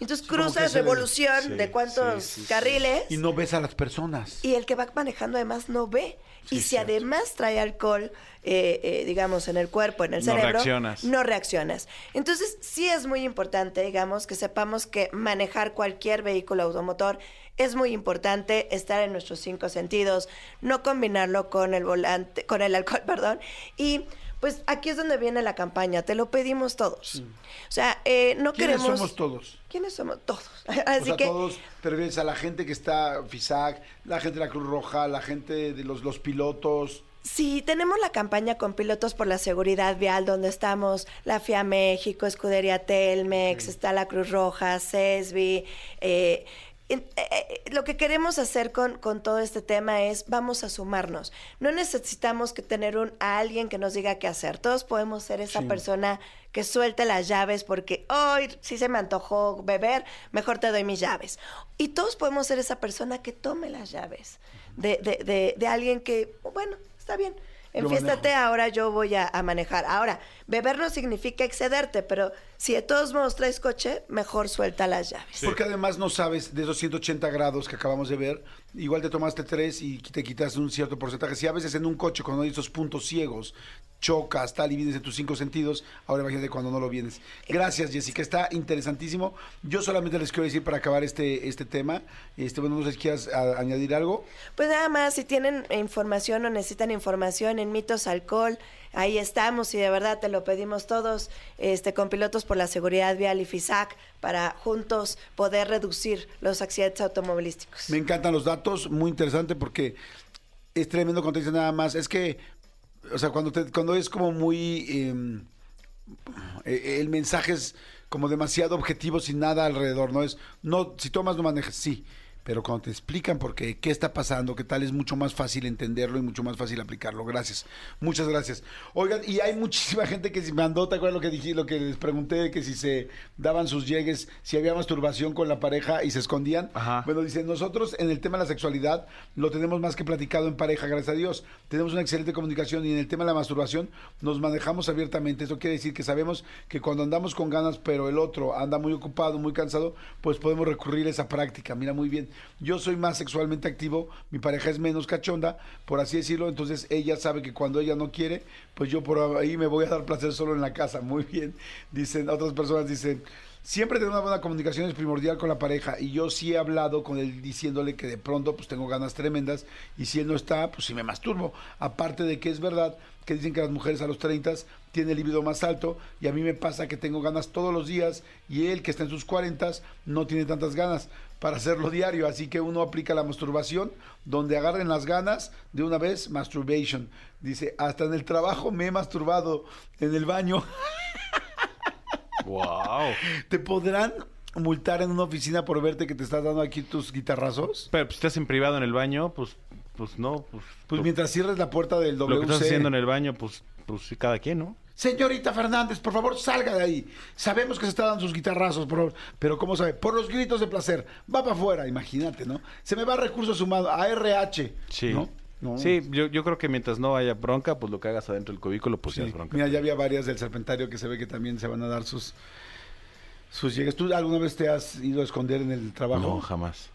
Entonces que cruzas revolución sí, de cuántos sí, sí, sí. carriles Y no ves a las personas. y el que va manejando además no ve. Sí, y si cierto. además trae alcohol, eh, eh, digamos, en el cuerpo, en el No cerebro, reaccionas. no reaccionas. Entonces, sí es muy importante, digamos, que sepamos que manejar cualquier vehículo automotor es muy importante estar en nuestros cinco sentidos, no combinarlo con el volante, con el alcohol, perdón. Y pues aquí es donde viene la campaña, te lo pedimos todos. O sea, eh, no ¿Quiénes queremos. somos todos? ¿Quiénes somos? Todos. O Así sea, que. todos, te refieres a la gente que está FISAC, la gente de la Cruz Roja, la gente de los, los pilotos. Sí, tenemos la campaña con pilotos por la seguridad vial, donde estamos la FIA México, Escudería Telmex, está la Cruz Roja, CESBI. eh, lo que queremos hacer con, con todo este tema es vamos a sumarnos. No necesitamos que tener un, a alguien que nos diga qué hacer. Todos podemos ser esa Sí. persona que suelte las llaves porque hoy si se me antojó beber, mejor te doy mis llaves. Y todos podemos ser esa persona que tome las llaves de, de, de, de alguien que, bueno, está bien. Enfiéstate, ahora yo voy a, a manejar. Ahora, beber no significa excederte, pero si de todos modos traes coche, mejor suelta las llaves. Porque además no sabes de esos 180 grados que acabamos de ver, igual te tomaste tres y te quitas un cierto porcentaje. Si a veces en un coche, cuando hay esos puntos ciegos, chocas, tal, y vienes de tus cinco sentidos, ahora imagínate cuando no lo vienes. Gracias, Jessica, está interesantísimo. Yo solamente les quiero decir para acabar este, este tema, este, bueno, no sé si quieras a- añadir algo. Pues nada más, si tienen información o necesitan información en Mitos Alcohol, ahí estamos y de verdad te lo pedimos todos, este, con pilotos por la seguridad vial y FISAC, para juntos poder reducir los accidentes automovilísticos. Me encantan los datos, muy interesante porque es tremendo dicen nada más. Es que, o sea, cuando, te- cuando es como muy... eh, eh, el mensaje es como demasiado objetivo sin nada alrededor, ¿no? Es, no, si tomas no manejes, sí. Pero cuando te explican por qué, qué está pasando, qué tal, es mucho más fácil entenderlo y mucho más fácil aplicarlo. Gracias. Muchas gracias. Oigan, y hay muchísima gente que se mandó, ¿te acuerdas lo que dije, lo que les pregunté, que si se daban sus llegues, si había masturbación con la pareja y se escondían? Ajá. Bueno, dice, nosotros en el tema de la sexualidad lo tenemos más que platicado en pareja, gracias a Dios. Tenemos una excelente comunicación y en el tema de la masturbación nos manejamos abiertamente. Eso quiere decir que sabemos que cuando andamos con ganas, pero el otro anda muy ocupado, muy cansado, pues podemos recurrir a esa práctica. Mira, muy bien. Yo soy más sexualmente activo, mi pareja es menos cachonda, por así decirlo. Entonces ella sabe que cuando ella no quiere, pues yo por ahí me voy a dar placer solo en la casa. Muy bien. Dicen, otras personas dicen... Siempre tener una buena comunicación es primordial con la pareja y yo sí he hablado con él diciéndole que de pronto pues tengo ganas tremendas y si él no está, pues sí me masturbo. Aparte de que es verdad que dicen que las mujeres a los 30 tienen el libido más alto y a mí me pasa que tengo ganas todos los días y él que está en sus 40 no tiene tantas ganas para hacerlo diario, así que uno aplica la masturbación donde agarren las ganas de una vez, masturbation. Dice, hasta en el trabajo me he masturbado, en el baño. Wow. ¿Te podrán multar en una oficina por verte que te estás dando aquí tus guitarrazos? Pero pues, si estás en privado en el baño, pues, pues no, pues. Pues lo- mientras cierres la puerta del lo WC. que estás haciendo en el baño, pues, pues cada quien, ¿no? Señorita Fernández, por favor, salga de ahí. Sabemos que se está dando sus guitarrazos, por favor, pero ¿cómo sabe? Por los gritos de placer. Va para afuera, imagínate, ¿no? Se me va recursos humanos, a RH. Sí. ¿no? No. Sí, yo, yo creo que mientras no haya bronca, pues lo que hagas adentro del cubículo, pues Sí. ya es bronca. Mira, ya había varias del Serpentario que se ve que también se van a dar sus sus llegues. ¿Tú alguna vez te has ido a esconder en el trabajo? No, jamás.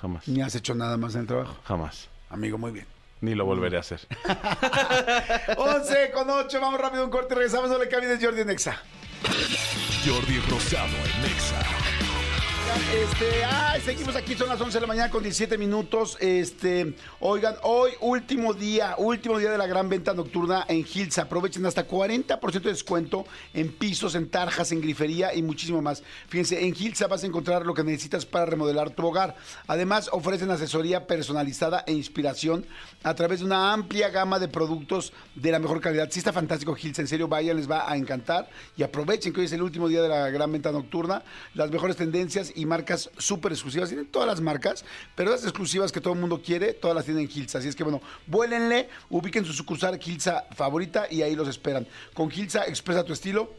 Jamás. Ni has hecho nada más en el trabajo. Jamás. Amigo, muy bien. Ni lo volveré a hacer. 11 con 8, vamos rápido un corte y regresamos la cabina de Jordi Nexa. Jordi Rosado en Nexa. Este, ay, seguimos aquí, son las 11 de la mañana con 17 minutos. Este, oigan, hoy último día, último día de la gran venta nocturna en Hills. Aprovechen hasta 40% de descuento en pisos, en tarjas, en grifería y muchísimo más. Fíjense, en Hills vas a encontrar lo que necesitas para remodelar tu hogar. Además, ofrecen asesoría personalizada e inspiración a través de una amplia gama de productos de la mejor calidad. Sí está fantástico Hills, en serio, vayan, les va a encantar y aprovechen que hoy es el último día de la gran venta nocturna. Las mejores tendencias y marcas súper exclusivas. Tienen todas las marcas, pero las exclusivas que todo el mundo quiere, todas las tienen en Gilsa. Así es que bueno, vuélenle, ubiquen su sucursal Gilsa favorita y ahí los esperan. Con Gilsa expresa tu estilo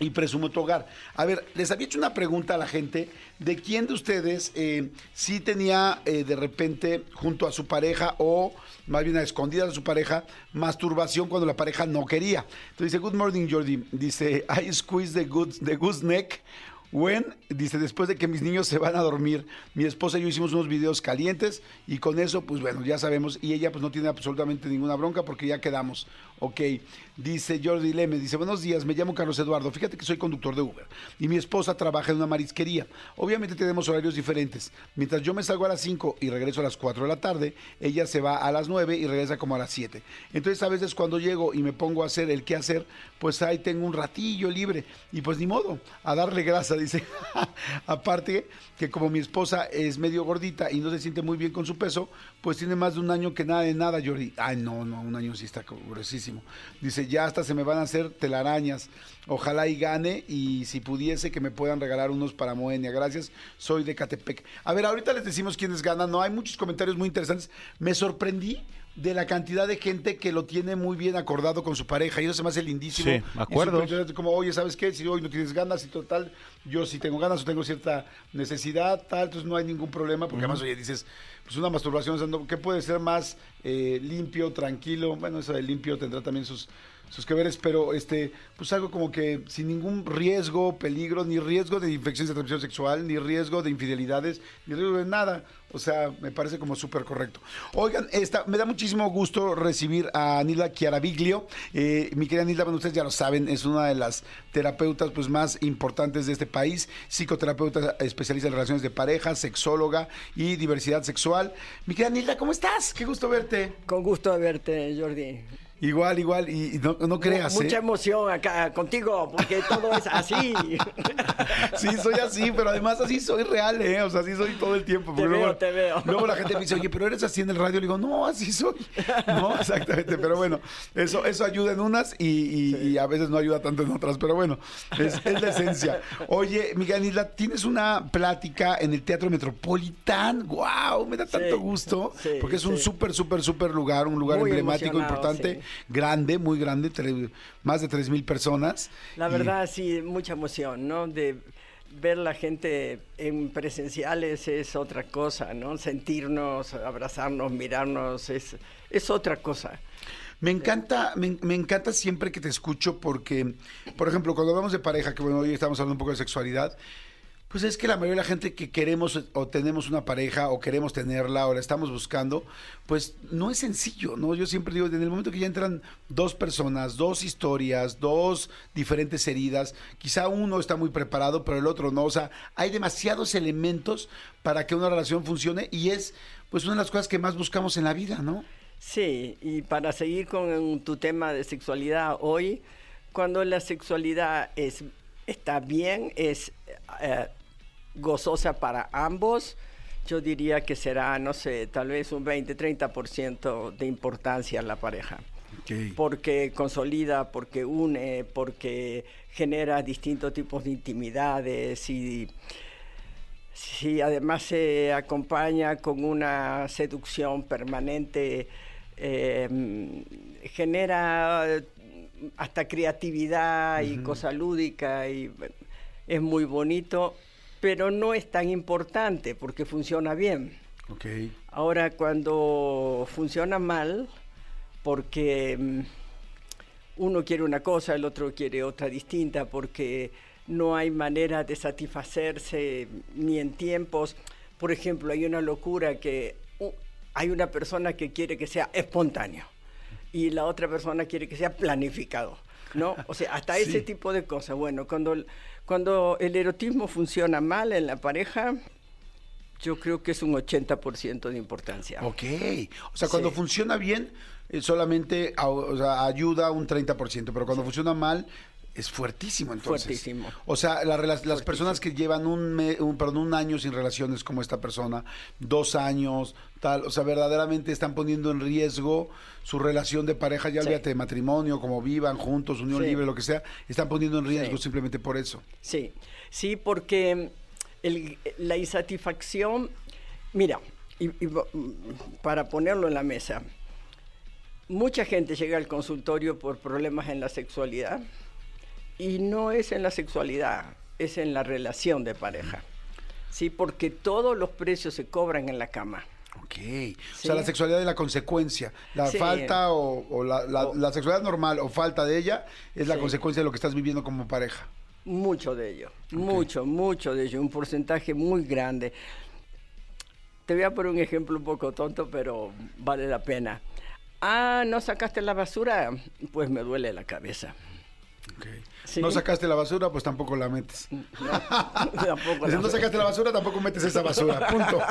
y presumo tu hogar. A ver, les había hecho una pregunta a la gente de quién de ustedes eh, sí tenía eh, de repente junto a su pareja o más bien a escondidas de su pareja masturbación cuando la pareja no quería. Entonces dice, good morning Jordi, dice, I squeeze the, good, the goose When, dice, después de que mis niños se van a dormir, mi esposa y yo hicimos unos videos calientes y con eso, pues bueno, ya sabemos, y ella pues no tiene absolutamente ninguna bronca porque ya quedamos. Ok, dice Jordi Leme, dice, buenos días, me llamo Carlos Eduardo, fíjate que soy conductor de Uber y mi esposa trabaja en una marisquería. Obviamente tenemos horarios diferentes. Mientras yo me salgo a las 5 y regreso a las 4 de la tarde, ella se va a las 9 y regresa como a las 7. Entonces a veces cuando llego y me pongo a hacer el qué hacer, pues ahí tengo un ratillo libre y pues ni modo, a darle grasa, dice. Aparte que como mi esposa es medio gordita y no se siente muy bien con su peso, pues tiene más de un año que nada de nada, Jordi. Ay, no, no, un año sí está gruesísimo. Dice, ya hasta se me van a hacer telarañas. Ojalá y gane y si pudiese que me puedan regalar unos para Moenia. Gracias, soy de Catepec. A ver, ahorita les decimos quiénes ganan. No, hay muchos comentarios muy interesantes. Me sorprendí de la cantidad de gente que lo tiene muy bien acordado con su pareja y eso se me hace lindísimo. Sí, súper interesante, Como, oye, ¿sabes qué? Si hoy no tienes ganas y total, yo sí tengo ganas o tengo cierta necesidad, tal, entonces no hay ningún problema, porque además, oye, dices, pues una masturbación, o sea, ¿qué puede ser más eh, limpio, tranquilo? Bueno, eso de limpio tendrá también sus, sus que veres, pero este, pues algo como que sin ningún riesgo, peligro, ni riesgo de infecciones de transmisión sexual, ni riesgo de infidelidades, ni riesgo de nada. O sea, me parece como súper correcto. Oigan, esta, me da muchísimo gusto recibir a Nilda Chiaraviglio. Eh, mi querida Nilda, bueno, ustedes ya lo saben, es una de las terapeutas pues, más importantes de este país, psicoterapeuta especialista en relaciones de pareja, sexóloga y diversidad sexual. Mi querida Nilda, ¿cómo estás? Qué gusto verte. Con gusto verte, Jordi. Igual, igual, y, y no, no creas. Mucha ¿eh? emoción acá contigo, porque todo es así. Sí, soy así, pero además así soy real, ¿eh? O sea, así soy todo el tiempo. Te veo, te veo. Luego la gente me dice, oye, pero eres así en el radio. Le digo, no, así soy. No, exactamente. Pero bueno, eso, eso ayuda en unas y, y- y a veces no ayuda tanto en otras. Pero bueno, es, es la esencia. Oye, Miguel Isla, tienes una plática en el Teatro Metropolitán. ¡Wow! Me da tanto gusto. sí, porque es un súper, súper, súper lugar. Un lugar Muy emblemático, importante, sí. Grande, muy grande. tre- más de tres mil personas. La Y- verdad, sí, mucha emoción, ¿no? De ver la gente en presenciales es otra cosa, ¿no? Sentirnos, abrazarnos, mirarnos, es, es otra cosa. Me encanta, me, me encanta siempre que te escucho porque, por ejemplo, cuando hablamos de pareja, que bueno, hoy estamos hablando un poco de sexualidad, pues es que la mayoría de la gente que queremos o tenemos una pareja o queremos tenerla o la estamos buscando, pues no es sencillo, ¿no? Yo siempre digo, en el momento que ya entran dos personas, dos historias, dos diferentes heridas, quizá uno está muy preparado, pero el otro no, o sea, hay demasiados elementos para que una relación funcione y es pues una de las cosas que más buscamos en la vida, ¿no? Sí, y para seguir con tu tema de sexualidad hoy, cuando la sexualidad es, está bien, es eh, gozosa para ambos, yo diría que será, no sé, tal vez un 20-30% de importancia en la pareja. Porque consolida, porque une, porque genera distintos tipos de intimidades y si además se acompaña con una seducción permanente, eh, genera hasta creatividad y cosa lúdica y es muy bonito, pero no es tan importante porque funciona bien. Ok. Ahora, cuando funciona mal, porque mm, uno quiere una cosa, el otro quiere otra distinta, porque no hay manera de satisfacerse ni en tiempos. Por ejemplo, hay una locura que uh, hay una persona que quiere que sea espontáneo y la otra persona quiere que sea planificado, ¿no? O sea, hasta ese tipo de cosas. Bueno, cuando, cuando el erotismo funciona mal en la pareja, yo creo que es un 80% de importancia. Ok. O sea, cuando Sí. funciona bien, eh, solamente a- o sea, ayuda un 30%, pero cuando funciona mal, es fuertísimo entonces. Fuertísimo. O sea, la las personas que llevan un, me- un, perdón, un año sin relaciones como esta persona, dos años, tal, o sea, verdaderamente están poniendo en riesgo su relación de pareja, ya Sí. olvídate de matrimonio, como vivan juntos, unión Sí. libre, lo que sea, están poniendo en riesgo Sí. simplemente por eso. Sí, sí, porque el- la insatisfacción, mira, y- y va- para ponerlo en la mesa, mucha gente llega al consultorio por problemas en la sexualidad y no es en la sexualidad, es en la relación de pareja. Sí, porque todos los precios se cobran en la cama. Ok. O sea, la sexualidad es la consecuencia. La Sí. falta o, o la, la- O- la sexualidad normal o falta de ella es la Sí. consecuencia de lo que estás viviendo como pareja. Mucho de ello, mucho, mucho de ello, un porcentaje muy grande. Te voy a poner un ejemplo un poco tonto, pero vale la pena. Ah, ¿no sacaste la basura? Pues me duele la cabeza. Ok. Sí. No sacaste la basura, pues tampoco la metes. No, tampoco la- no sacaste la basura, tampoco metes esa basura. Punto.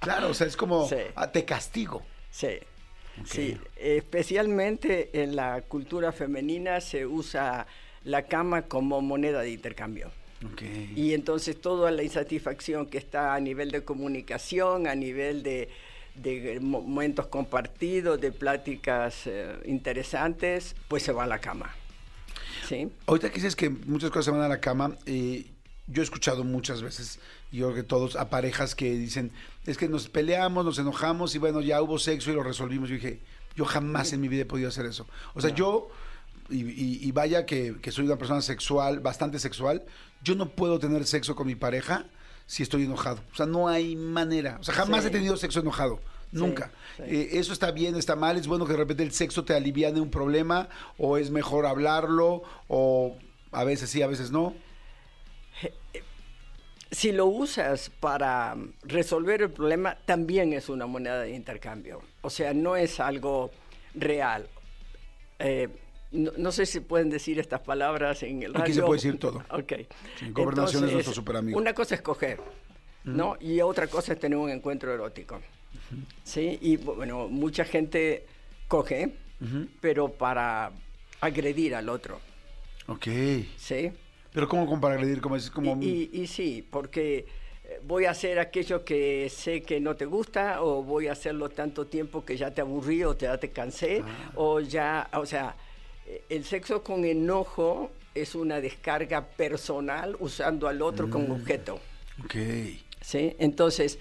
claro, o sea, es como Sí. ah, te castigo. Sí, sí. Especialmente en la cultura femenina se usa la cama como moneda de intercambio. Y entonces toda la insatisfacción que está a nivel de comunicación, a nivel de, de momentos compartidos, de pláticas eh, interesantes, pues se va a la cama. ¿Sí? Ahorita que dices que muchas cosas se van a la cama, eh, yo he escuchado muchas veces, yo creo que todos, a parejas que dicen, es que nos peleamos, nos enojamos y bueno, ya hubo sexo y lo resolvimos. Yo dije, yo jamás en mi vida he podido hacer eso. O sea, yo, y, y- y vaya que, que soy una persona sexual, bastante sexual, yo no puedo tener sexo con mi pareja si estoy enojado. O sea, no hay manera. O sea, jamás Sí. he tenido sexo enojado. Nunca. sí. Eh, ¿Eso está bien, está mal? ¿Es bueno que de repente el sexo te aliviane un problema? ¿O es mejor hablarlo? ¿O a veces sí, a veces no? Si lo usas para resolver el problema, también es una moneda de intercambio. O sea, no es algo real. Eh, no, no sé si pueden decir estas palabras en el radio. Aquí se puede decir todo. Ok. Sí, Gobernación es nuestro superamigo. Una cosa es coger, ¿no? Y otra cosa es tener un encuentro erótico. ¿Sí? Y bueno, mucha gente coge, pero para agredir al otro. Ok. ¿Sí? Pero ¿cómo como para agredir? Como es como... Y, y- y sí, porque eh, voy a hacer aquello que sé que no te gusta o voy a hacerlo tanto tiempo que ya te aburrí o te, ya te cansé Ah. o ya, o sea, el sexo con enojo es una descarga personal usando al otro Mm. como objeto. Ok. ¿sí? Entonces,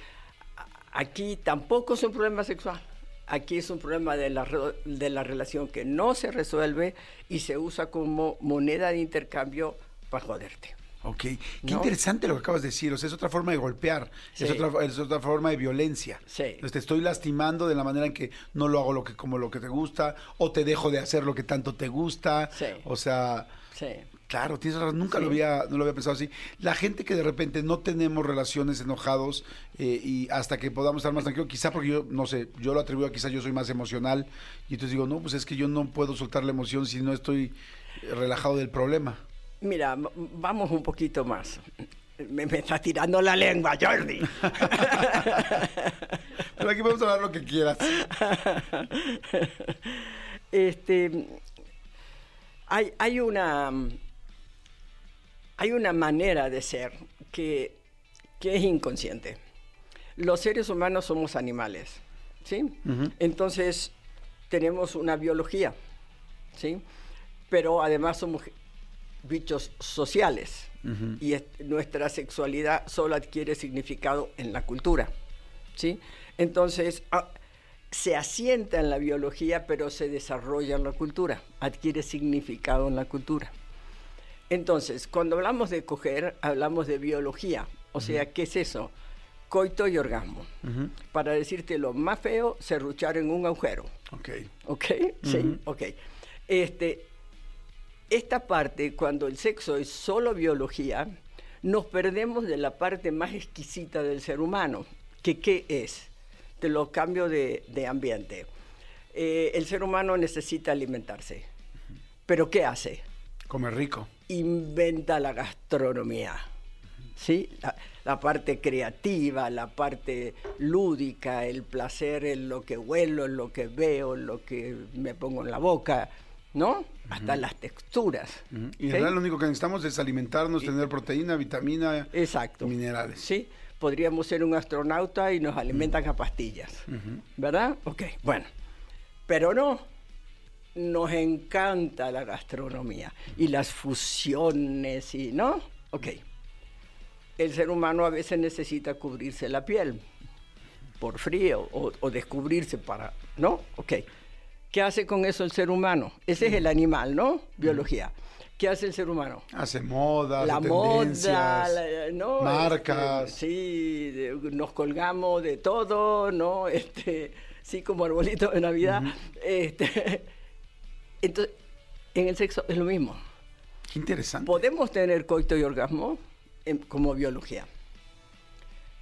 aquí tampoco es un problema sexual. Aquí es un problema de la, de la relación que no se resuelve y se usa como moneda de intercambio para joderte. Ok. Qué ¿No? interesante lo que acabas de decir. O sea, es otra forma de golpear. Es, otra, es otra forma de violencia. Sí. Entonces, te estoy lastimando de la manera en que no lo hago lo que, como lo que te gusta o te dejo de hacer lo que tanto te gusta. Sí. O sea... Sí. Claro, tienes razón, nunca Sí. lo había, no lo había pensado así. La gente que de repente no tenemos relaciones enojados eh, y hasta que podamos estar más tranquilos, quizá porque yo, no sé, yo lo atribuyo a quizá yo soy más emocional y entonces digo, no, pues es que yo no puedo soltar la emoción si no estoy eh, relajado del problema. Mira, vamos un poquito más. Me, me está tirando la lengua, Jordi. Pero aquí podemos hablar lo que quieras. este, hay, hay una hay una manera de ser que, que es inconsciente. Los seres humanos somos animales, ¿sí? Entonces tenemos una biología, ¿sí? Pero además somos bichos sociales y es- nuestra sexualidad solo adquiere significado en la cultura, ¿sí? Entonces ah, se asienta en la biología, pero se desarrolla en la cultura, adquiere significado en la cultura. Entonces, cuando hablamos de coger, hablamos de biología. O sea, ¿qué es eso? Coito y orgasmo. Para decirte lo más feo, serruchar en un agujero. Ok. ¿Ok? Sí, ok. Este, esta parte, cuando el sexo es solo biología, nos perdemos de la parte más exquisita del ser humano, que qué es, te lo cambio de, de ambiente. Eh, el ser humano necesita alimentarse, pero ¿qué hace? Come rico. inventa la gastronomía. ¿Sí? La, la parte creativa, la parte lúdica, el placer en lo que huelo, en lo que veo, en lo que me pongo en la boca, ¿no? Hasta las texturas. Y en ¿ok? realidad lo único que necesitamos es alimentarnos, tener proteína, vitamina, Exacto. minerales. ¿Sí? Podríamos ser un astronauta y nos alimentan a pastillas. ¿Verdad? Ok, bueno. Pero no. Nos encanta la gastronomía y las fusiones y, ¿no? Ok. El ser humano a veces necesita cubrirse la piel por frío o, o descubrirse para, ¿no? Ok. ¿Qué hace con eso el ser humano? Ese es el animal, ¿no? Biología. ¿Qué hace el ser humano? Hace moda, la moda, la- ¿no? marcas. Este, sí, de- nos colgamos de todo, ¿no? Este, sí, como arbolito de Navidad. este, entonces, en el sexo es lo mismo. Qué interesante. Podemos tener coito y orgasmo en- como biología.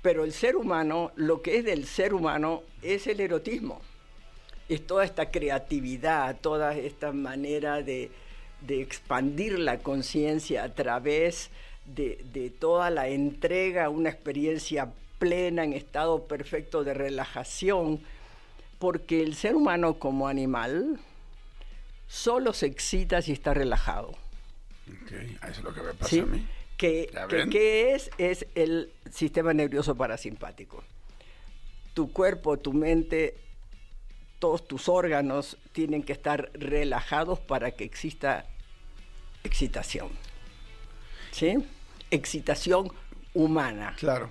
Pero el ser humano, lo que es del ser humano, es el erotismo. Es toda esta creatividad, toda esta manera de, de expandir la conciencia a través de, de toda la entrega a una experiencia plena en estado perfecto de relajación. Porque el ser humano como animal solo se excita si está relajado. Ok, Eso es lo que me pasa ¿sí? a mí. ¿Qué es? Es el sistema nervioso parasimpático. Tu cuerpo, tu mente, todos tus órganos tienen que estar relajados para que exista excitación. ¿Sí? Excitación humana. Claro.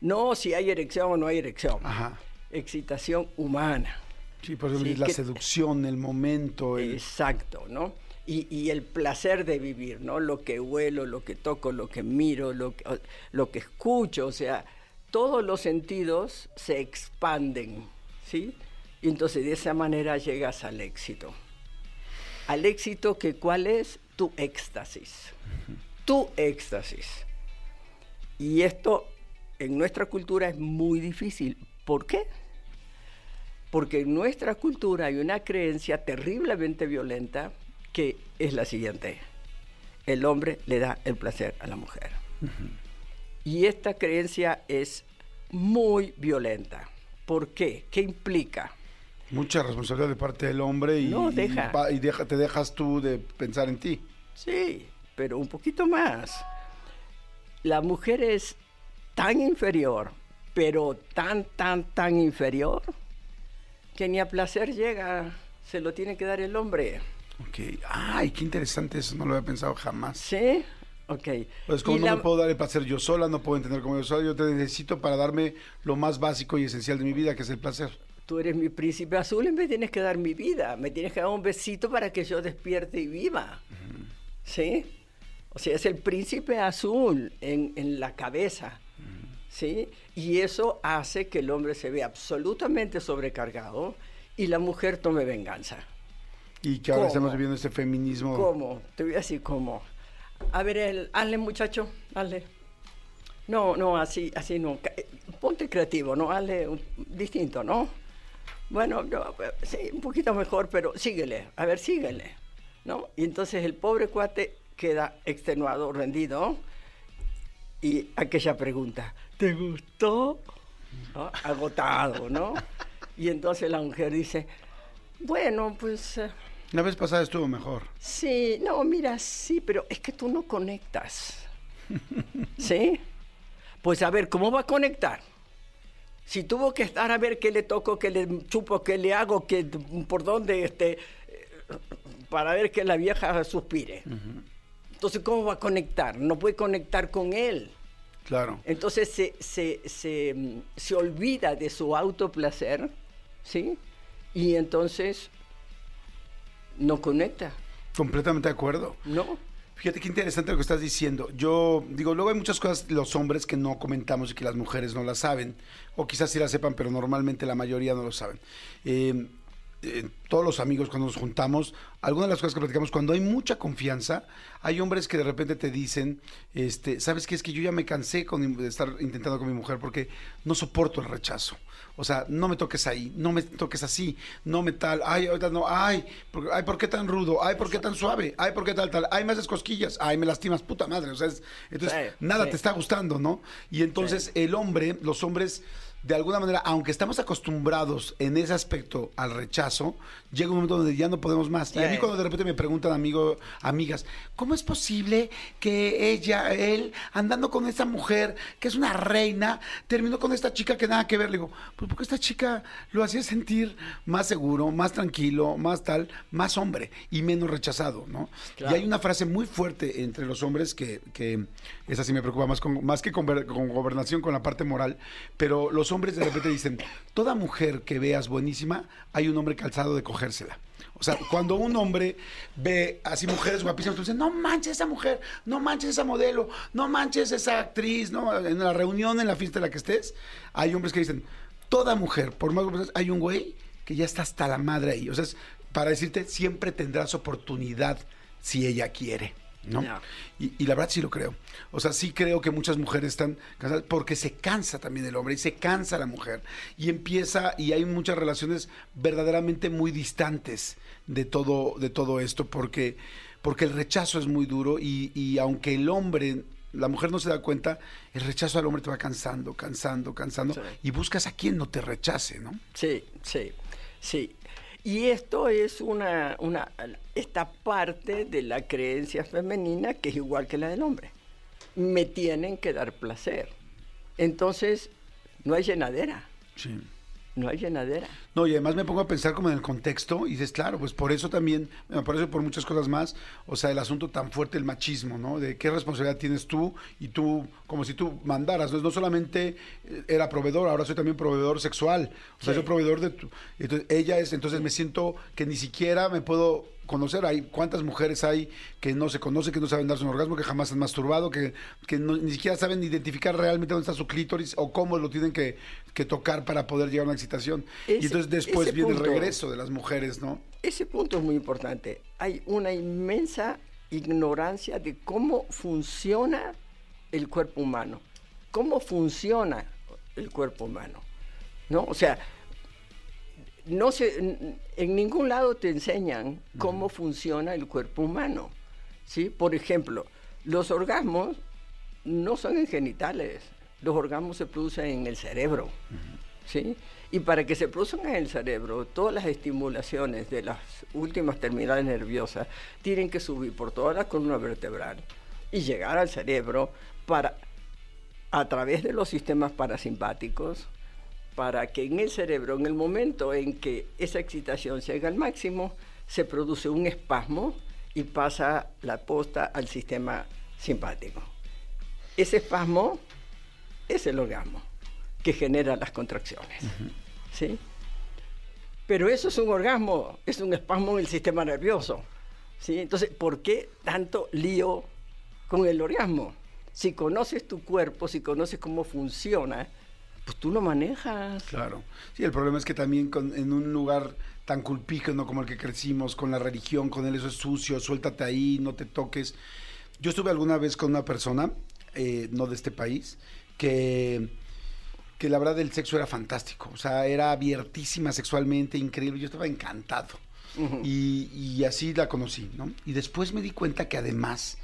No si hay erección o no hay erección. Ajá. Excitación humana. Sí, por eso Sí, la que- seducción, el momento, el... Exacto, ¿no? Y, y el placer de vivir, ¿no? Lo que huelo, lo que toco, lo que miro, lo que, lo que escucho, o sea, todos los sentidos se expanden, ¿sí? Y entonces de esa manera llegas al éxito. Al éxito que cuál es tu éxtasis. Tu éxtasis. Y esto en nuestra cultura es muy difícil. ¿Por qué? Porque en nuestra cultura hay una creencia terriblemente violenta que es la siguiente. El hombre le da el placer a la mujer. Y esta creencia es muy violenta. ¿Por qué? ¿Qué implica? Mucha responsabilidad de parte del hombre y, No, deja. y pa- y deja- te dejas tú de pensar en ti. Sí, pero un poquito más. La mujer es tan inferior, pero tan, tan, tan inferior, que ni a placer llega, se lo tiene que dar el hombre. Ok. Ay, qué interesante eso, no lo había pensado jamás. ¿Sí? Ok. Pues como Y no la- me puedo dar el placer yo sola, no puedo entender como yo sola, yo te necesito para darme lo más básico y esencial de mi vida, que es el placer. Tú eres mi príncipe azul y me tienes que dar mi vida, me tienes que dar un besito para que yo despierte y viva. ¿Sí? O sea, es el príncipe azul en, en la cabeza. ¿Sí? Y eso hace que el hombre se vea absolutamente sobrecargado y la mujer tome venganza. Y que ahora ¿Cómo? estamos viviendo este feminismo. ¿Cómo? Te voy a decir cómo. A ver, el, hazle muchacho, hazle. No, no, así, así no. Ca- eh, Ponte creativo, ¿no? Hazle un- distinto, ¿no? Bueno, no, eh, sí, un poquito mejor, pero síguele, a ver, síguele, ¿no? Y entonces el pobre cuate queda extenuado, rendido, y aquella pregunta, ¿te gustó? ¿No? Agotado, ¿no? Y entonces la mujer dice, bueno, pues... eh, La vez pasada estuvo mejor. Sí, no, mira, sí, pero es que tú no conectas. ¿Sí? Pues a ver, ¿cómo va a conectar? Si tuvo que estar a ver qué le toco, qué le chupo, qué le hago, qué, por dónde, este, para ver que la vieja suspire. Entonces, ¿cómo va a conectar? No puede conectar con él. Claro. Entonces se, se, se, mm, se olvida de su autoplacer, ¿sí? Y entonces no conecta, Completamente de acuerdo. ¿no? Fíjate qué interesante lo que estás diciendo. Yo digo, luego hay muchas cosas los hombres que no comentamos y que las mujeres no las saben, o quizás sí las sepan, pero normalmente la mayoría no lo saben. Eh, eh, todos los amigos cuando nos juntamos, algunas de las cosas que platicamos, cuando hay mucha confianza, hay hombres que de repente te dicen, este, ¿sabes qué? Es que yo ya me cansé con, de estar intentando con mi mujer porque no soporto el rechazo. O sea, no me toques ahí, no me toques así, no me tal, ay, ahorita no, ay, por, ay, ¿por qué tan rudo? Ay, ¿por qué tan suave? Ay, ¿por qué tal, tal? Ay, me haces cosquillas, ay, me lastimas, puta madre. O sea, es- entonces, Sí, nada sí. te está gustando, ¿no? Y entonces el hombre, los hombres, de alguna manera, aunque estamos acostumbrados en ese aspecto al rechazo, llega un momento donde ya no podemos más. Y a mí cuando de repente me preguntan amigo, amigas, ¿cómo es posible que ella, él, andando con esta mujer, que es una reina, terminó con esta chica que nada que ver? Le digo, pues porque esta chica lo hacía sentir más seguro, más tranquilo, más tal, más hombre y menos rechazado, ¿no? Claro. Y hay una frase muy fuerte entre los hombres que, que esa sí me preocupa más, con- más que con, con gobernación, con la parte moral, pero los hombres de repente dicen, toda mujer que veas buenísima, hay un hombre calzado de cogérsela. O sea, cuando un hombre ve así mujeres guapísimas, tú no manches esa mujer, no manches esa modelo, no manches esa actriz, ¿no? En la reunión, en la fiesta en la que estés, hay hombres que dicen, toda mujer, por más que hay un güey que ya está hasta la madre ahí. O sea, para decirte, siempre tendrás oportunidad si ella quiere. ¿No? Y, y la verdad sí lo creo. O sea, sí creo que muchas mujeres están cansadas porque se cansa también el hombre y se cansa la mujer. Y empieza, y hay muchas relaciones verdaderamente muy distantes de todo, de todo esto porque, porque el rechazo es muy duro y, y aunque el hombre, la mujer no se da cuenta, el rechazo al hombre te va cansando, cansando, cansando Sí. y buscas a quien no te rechace, ¿no? Sí, sí, sí. Y esto es una, una, esta parte de la creencia femenina que es igual que la del hombre. Me tienen que dar placer. Entonces, no hay llenadera, Sí. No hay llenadera. No, y además me pongo a pensar como en el contexto y dices, claro, pues por eso también, por eso y por muchas cosas más, o sea, el asunto tan fuerte del machismo, ¿no? De qué responsabilidad tienes tú y tú, como si tú mandaras, no, no solamente eh, era proveedor, ahora soy también proveedor sexual, o sea, Sí. soy proveedor de tu, entonces ella es, entonces me siento que ni siquiera me puedo conocer. Hay cuántas mujeres hay que no se conocen, que no saben darse un orgasmo, que jamás han masturbado, que, que no- ni siquiera saben identificar realmente dónde está su clítoris o cómo lo tienen que, que tocar para poder llegar a una excitación. y entonces después viene el regreso de las mujeres, ¿no? Ese punto es muy importante. Hay una inmensa ignorancia de cómo funciona el cuerpo humano. ¿Cómo funciona el cuerpo humano? ¿No? O sea, no se, en- ningún lado te enseñan cómo funciona el cuerpo humano. ¿sí? Por ejemplo, los orgasmos no son en genitales, los orgasmos se producen en el cerebro. ¿sí? Y para que se produzcan en el cerebro, todas las estimulaciones de las últimas terminales nerviosas tienen que subir por toda la columna vertebral y llegar al cerebro para, a través de los sistemas parasimpáticos, para que en el cerebro, en el momento en que esa excitación llega al máximo, se produce un espasmo y pasa la posta al sistema simpático. Ese espasmo es el orgasmo que genera las contracciones. ¿sí? Pero eso es un orgasmo, es un espasmo en el sistema nervioso. ¿sí? Entonces, ¿por qué tanto lío con el orgasmo? Si conoces tu cuerpo, si conoces cómo funciona, pues tú lo manejas. Claro. Sí, el problema es que también con- en un lugar tan culpígeno como el que crecimos, con la religión, con el eso es sucio, suéltate ahí, no te toques. Yo estuve alguna vez con una persona, eh, no de este país, que, que la verdad el sexo era fantástico. O sea, era abiertísima sexualmente, increíble. Yo estaba encantado. y, y así la conocí, ¿no? Y después me di cuenta que además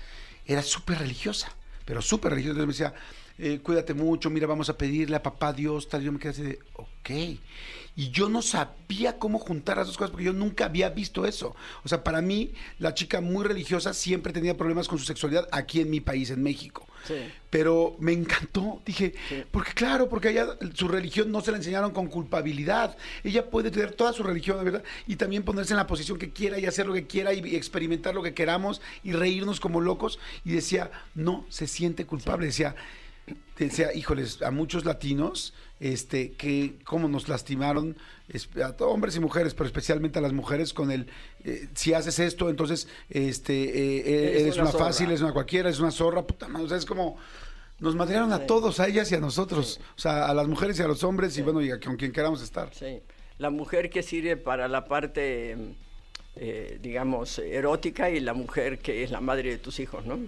era súper religiosa, pero súper religiosa. Entonces me decía, eh, cuídate mucho, mira, vamos a pedirle a papá Dios, tal. Yo me quedé así de, ok. Y yo no sabía cómo juntar las dos cosas porque yo nunca había visto eso. O sea, para mí, la chica muy religiosa siempre tenía problemas con su sexualidad aquí en mi país, en México. Sí. Pero me encantó, dije, porque claro, porque allá su religión no se la enseñaron con culpabilidad. Ella puede tener toda su religión, ¿verdad? Y también ponerse en la posición que quiera y hacer lo que quiera y, y experimentar lo que queramos y reírnos como locos. Y decía, no, se siente culpable. Decía, decía, híjoles, a muchos latinos, este, que cómo nos lastimaron, a hombres y mujeres, pero especialmente a las mujeres con el, eh, si haces esto, entonces, este, eh, eh, Eres una fácil, eres una cualquiera, eres una zorra, puta madre, o sea, es como, nos madrearon a todos, a ellas y a nosotros, o sea, a las mujeres y a los hombres, y bueno, y a con quien queramos estar. Sí. La mujer que sirve para la parte, eh, digamos, erótica y la mujer que es la madre de tus hijos, ¿no?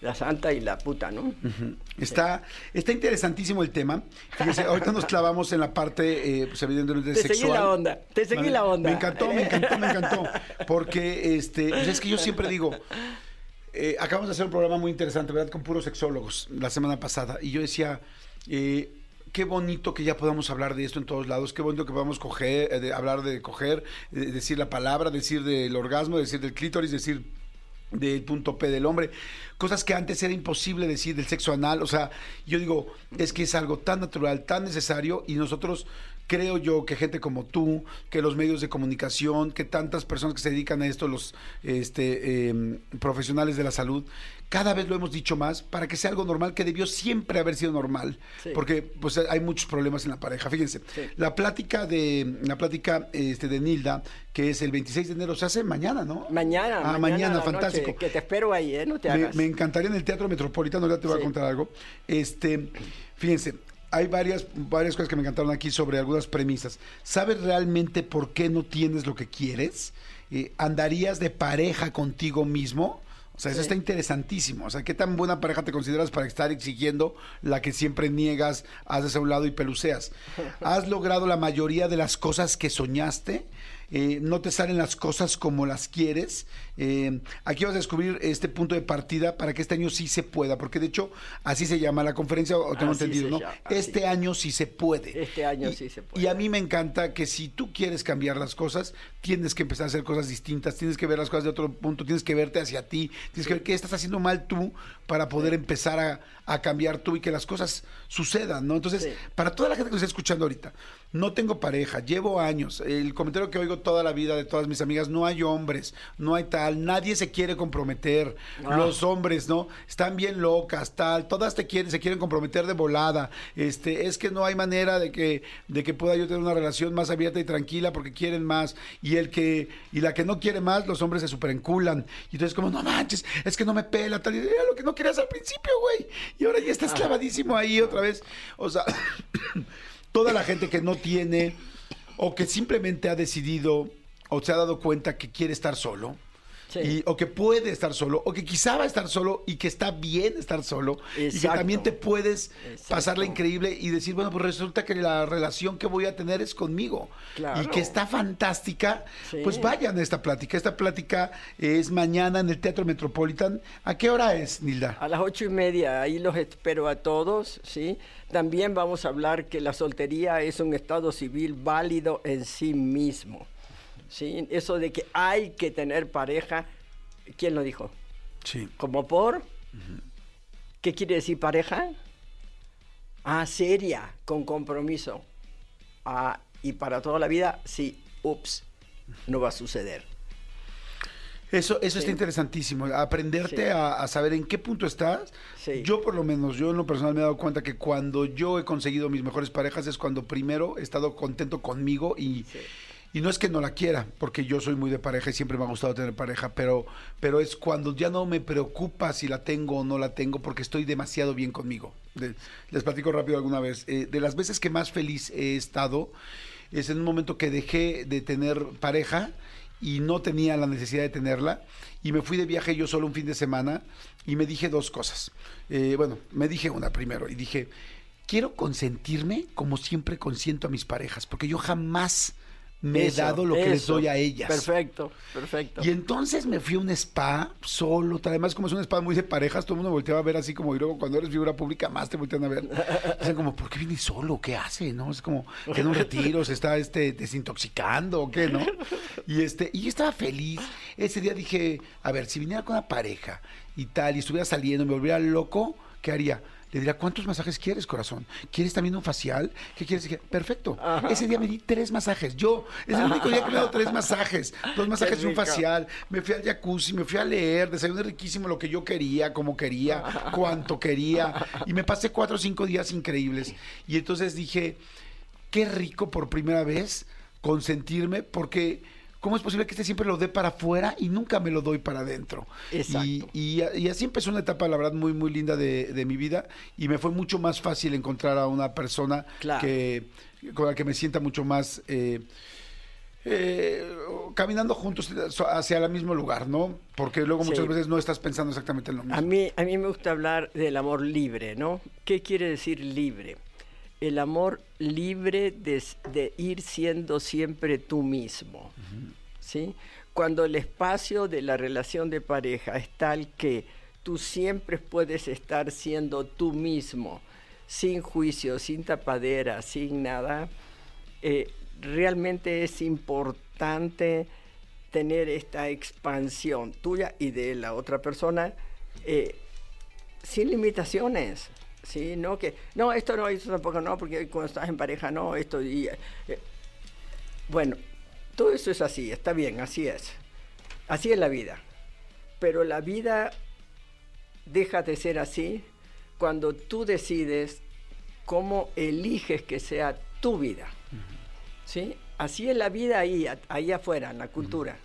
La santa y la puta, ¿no? Está, está interesantísimo el tema. Fíjese, ahorita nos clavamos en la parte, eh, pues evidentemente Te seguí sexual. la onda, te seguí Vale. la onda. Me encantó, me encantó, me encantó. Porque, este, pues es que yo siempre digo, eh, acabamos de hacer un programa muy interesante, ¿verdad? Con puros sexólogos la semana pasada. Y yo decía, eh, qué bonito que ya podamos hablar de esto en todos lados, qué bonito que podamos coger, eh, de, hablar de coger, de decir la palabra, decir del orgasmo, decir del clítoris, decir del punto P del hombre, cosas que antes era imposible decir del sexo anal, o sea, yo digo, es que es algo tan natural, tan necesario y nosotros creo yo que gente como tú, que los medios de comunicación, que tantas personas que se dedican a esto, los este, eh, profesionales de la salud, cada vez lo hemos dicho más para que sea algo normal que debió siempre haber sido normal, Sí. porque pues hay muchos problemas en la pareja. Fíjense, Sí. la plática de la plática este, de Nilda, que es el 26 de enero, se hace mañana, ¿no? Mañana, Ah, mañana, fantástico. noche, que te espero ahí, ¿eh? No te Me, hagas. me encantaría en el Teatro Metropolitano, ya te voy Sí. a contar algo. Este, fíjense, hay varias, varias cosas que me encantaron aquí sobre algunas premisas. ¿Sabes realmente por qué no tienes lo que quieres? Eh, ¿Andarías de pareja contigo mismo? O sea, eso Sí. está interesantísimo. O sea, ¿qué tan buena pareja te consideras para estar exigiendo la que siempre niegas, haces a un lado y peluceas? ¿Has logrado la mayoría de las cosas que soñaste? Eh, no te salen las cosas como las quieres. Eh, aquí vas a descubrir este punto de partida para que este año sí se pueda, porque de hecho así se llama la conferencia, o tengo Así entendido, ¿no? llama. Este año sí se puede. Este año Y- sí se puede. Y a mí me encanta que si tú quieres cambiar las cosas, tienes que empezar a hacer cosas distintas, tienes que ver las cosas de otro punto, tienes que verte hacia ti, tienes que ver qué estás haciendo mal tú para poder empezar a, a cambiar tú y que las cosas sucedan, ¿no? Entonces, Sí. para toda la gente que nos está escuchando ahorita, no tengo pareja, llevo años, el comentario que oigo toda la vida de todas mis amigas, no hay hombres, no hay tal, nadie se quiere comprometer. Los hombres, ¿no? Están bien locas, tal, todas te quieren, se quieren comprometer de volada. Este, es que no hay manera de que, de que pueda yo tener una relación más abierta y tranquila porque quieren más. Y el que, y la que no quiere más, los hombres se superenculan. Y entonces como, no manches, es que no me pela, tal, y era lo que no querías al principio, güey. Y ahora ya estás clavadísimo ahí otra vez. O sea, toda la gente que no tiene o que simplemente ha decidido o se ha dado cuenta que quiere estar solo. Sí. y- o que puede estar solo, o que quizá va a estar solo y que está bien estar solo, y que también te puedes Exacto. pasarla increíble y decir, bueno, pues resulta que la relación que voy a tener es conmigo Claro. y que está fantástica, Sí. pues vayan a esta plática. Esta plática es mañana en el Teatro Metropolitan. ¿A qué hora es, Nilda? A las ocho y media, ahí los espero a todos, ¿sí? También vamos a hablar que la soltería es un estado civil válido en sí mismo, ¿sí? Eso de que hay que tener pareja, ¿quién lo dijo? Sí. ¿Como por? ¿Qué quiere decir pareja? Ah, seria, con compromiso. Ah, y para toda la vida, sí, ups, no va a suceder. Eso, eso está interesantísimo, aprenderte Sí. a, a saber en qué punto estás. Sí. Yo por lo menos, yo en lo personal me he dado cuenta que cuando yo he conseguido mis mejores parejas es cuando primero he estado contento conmigo y. y no es que no la quiera, porque yo soy muy de pareja y siempre me ha gustado tener pareja, pero, pero es cuando ya no me preocupa si la tengo o no la tengo porque estoy demasiado bien conmigo. Les platico rápido alguna vez. Eh, de las veces que más feliz he estado es en un momento que dejé de tener pareja y no tenía la necesidad de tenerla y me fui de viaje yo solo un fin de semana y me dije dos cosas. Eh, bueno, me dije una primero y dije, quiero consentirme como siempre consiento a mis parejas, porque yo jamás me Eso, he dado lo que les doy a ellas. Perfecto, perfecto. Y entonces me fui a un spa solo. Además, como es un spa muy de parejas, todo el mundo volteaba a ver así como, y luego cuando eres figura pública, más te voltean a ver. Dicen como, ¿por qué viene solo? ¿Qué hace? ¿No? Es como, que en un retiro se está este, desintoxicando o qué, ¿no? Y este, y yo estaba feliz. Ese día dije, a ver, si viniera con una pareja y tal, y estuviera saliendo, me volviera loco, ¿qué haría? Le diría, ¿cuántos masajes quieres, corazón? ¿Quieres también un facial? ¿Qué quieres? Dije, Perfecto. Ese día me di tres masajes. Yo, es el único día que me he dado tres masajes. Dos masajes y un facial. Me fui al jacuzzi, me fui a leer, desayuné riquísimo lo que yo quería, como quería, cuanto quería. Y me pasé cuatro o cinco días increíbles. Y entonces dije, qué rico por primera vez consentirme, porque ¿cómo es posible que este siempre lo dé para afuera y nunca me lo doy para adentro? Exacto. Y, y, y así empezó una etapa, la verdad, muy, muy linda de, de mi vida y me fue mucho más fácil encontrar a una persona Claro. que, con la que me sienta mucho más... eh, eh, caminando juntos hacia el mismo lugar, ¿no? Porque luego muchas Sí. veces no estás pensando exactamente en lo mismo. A mí, a mí me gusta hablar del amor libre, ¿no? ¿Qué quiere decir libre? El amor libre de, de ir siendo siempre tú mismo, ¿sí? Cuando el espacio de la relación de pareja es tal que tú siempre puedes estar siendo tú mismo, sin juicio, sin tapadera, sin nada, eh, realmente es importante tener esta expansión tuya y de la otra persona eh, sin limitaciones. ¿Sí? No, que, no, esto no, esto tampoco no, porque cuando estás en pareja no, esto. Y, eh, bueno, todo eso es así, está bien, así es. Así es la vida. Pero la vida deja de ser así cuando tú decides cómo eliges que sea tu vida. ¿sí? Así es la vida ahí, ahí afuera, en la cultura.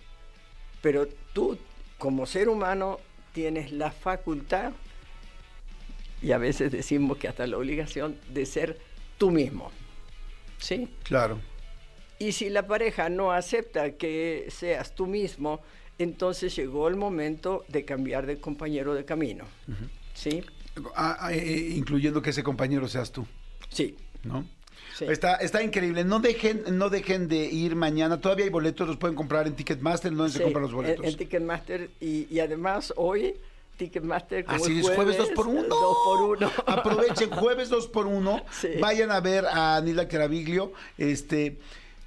Pero tú, como ser humano, tienes la facultad, y a veces decimos que hasta la obligación, de ser tú mismo. ¿Sí? Claro. Y si la pareja no acepta que seas tú mismo, entonces llegó el momento de cambiar de compañero de camino. ¿Sí? Ah, ah, eh, incluyendo que ese compañero seas tú, Sí. ¿no? Sí. Está, está increíble. No dejen, no dejen de ir mañana. Todavía hay boletos, los pueden comprar en Ticketmaster. ¿Dónde se Sí, compran los en- boletos? En, Ticketmaster y, y además hoy Ticketmaster como Así es es, jueves 2 por 1 2 por 1 Aprovechen, jueves 2 por 1 Sí. Vayan a ver a Nila Caraviglio. Este,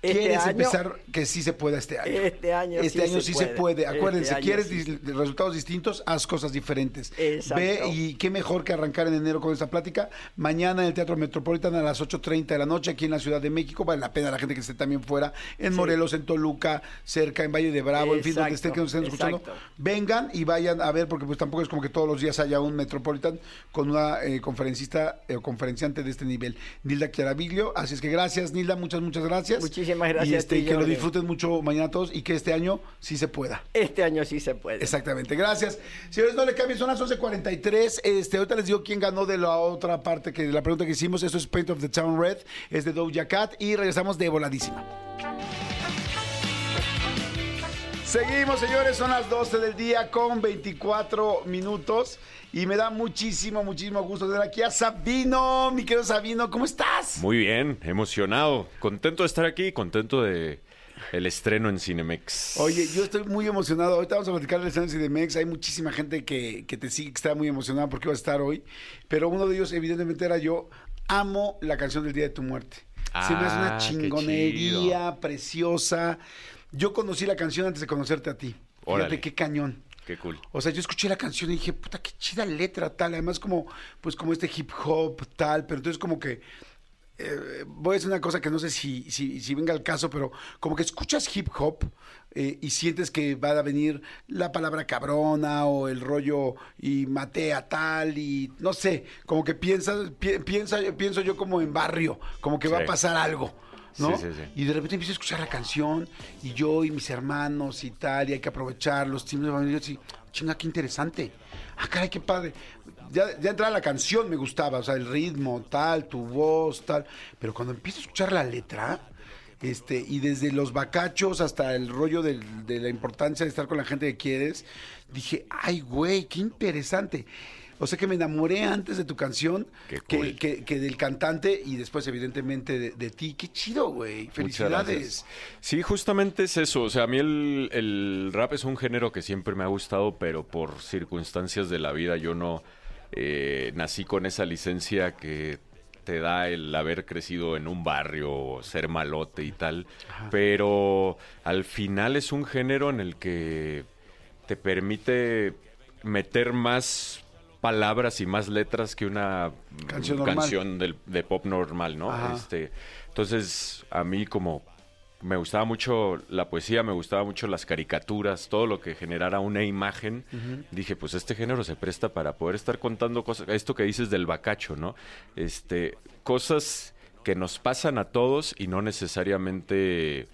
Este quieres año- empezar que sí se pueda este año. Este año Este sí año se sí se puede. puede. Este Acuérdense, quieres sí. resultados distintos, haz cosas diferentes. Exacto. Ve y qué mejor que arrancar en enero con esta plática. Mañana en el Teatro Metropolitan a las 8.30 de la noche aquí en la Ciudad de México. Vale la pena la gente que esté también fuera. En Morelos, en Toluca, cerca, en Valle de Bravo, en fin, donde estén, que nos estén escuchando. Exacto. Vengan y vayan a ver, porque pues tampoco es como que todos los días haya un Metropolitan con una eh, conferencista eh, o conferenciante de este nivel. Nilda Chiaraviglio. Así es que gracias, Nilda, muchas, muchas gracias. Muchísimas gracias Y a este, ti, que lo disfruten mucho mañana todos y que este año sí se pueda. Este año sí se puede. Exactamente, gracias. Señores, no le cambien, son las 11.43. Este, ahorita les digo quién ganó de la otra parte que de la pregunta que hicimos. Esto es Paint of the Town Red, es de Doja Cat y regresamos de voladísima. Seguimos, señores, son las 12 del día con 24 minutos y me da muchísimo, muchísimo gusto tener aquí a Sabino, mi querido Sabino, ¿cómo estás? Muy bien, emocionado, contento de estar aquí, contento de el estreno en Cinemex. Oye, yo estoy muy emocionado. Ahorita vamos a platicar del Estadio de Mex. Hay muchísima gente que, que te sigue, que está muy emocionada porque iba a estar hoy. Pero uno de ellos, evidentemente, era yo. Amo la canción del Día de tu Muerte. Se me hace una Ah, chingonería preciosa. Yo conocí la canción antes de conocerte a ti. Fíjate Órale. qué cañón. Qué cool. O sea, yo escuché la canción y dije, puta, qué chida letra, tal. Además, como, pues, como este hip hop, tal. Pero entonces, como que. eh, voy a decir una cosa que no sé si, si, si venga al caso, pero como que escuchas hip hop eh, y sientes que va a venir la palabra cabrona o el rollo y maté a tal y no sé, como que piensas, pi- piensa, pienso yo como en barrio, como que va a pasar algo. ¿No? Sí, sí, sí. Y de repente empiezo a escuchar la canción y yo y mis hermanos y tal, y hay que aprovechar los tiempos de familia. Y así, chinga, qué interesante. Ah, caray, qué padre. Ya, ya entraba la canción, me gustaba, o sea, el ritmo, tal, tu voz, tal. Pero cuando empiezo a escuchar la letra, este, y desde los bacachos hasta el rollo del- de la importancia de estar con la gente que quieres, dije, ay, güey, qué interesante. O sea que me enamoré antes de tu canción Qué que, cool. que- que del cantante y después, evidentemente, de, de ti. Qué chido, güey. Felicidades. Sí, justamente es eso. O sea, a mí el, el rap es un género que siempre me ha gustado, pero por circunstancias de la vida yo no eh, nací con esa licencia que te da el haber crecido en un barrio, ser malote y tal. Pero al final es un género en el que te permite meter más palabras y más letras que una Canción normal. canción del- de pop normal, ¿no? Ajá. Este, entonces, a mí como me gustaba mucho la poesía, me gustaba mucho las caricaturas, todo lo que generara una imagen, dije, pues este género se presta para poder estar contando cosas, esto que dices del bacacho, ¿no? Este, cosas que nos pasan a todos y no necesariamente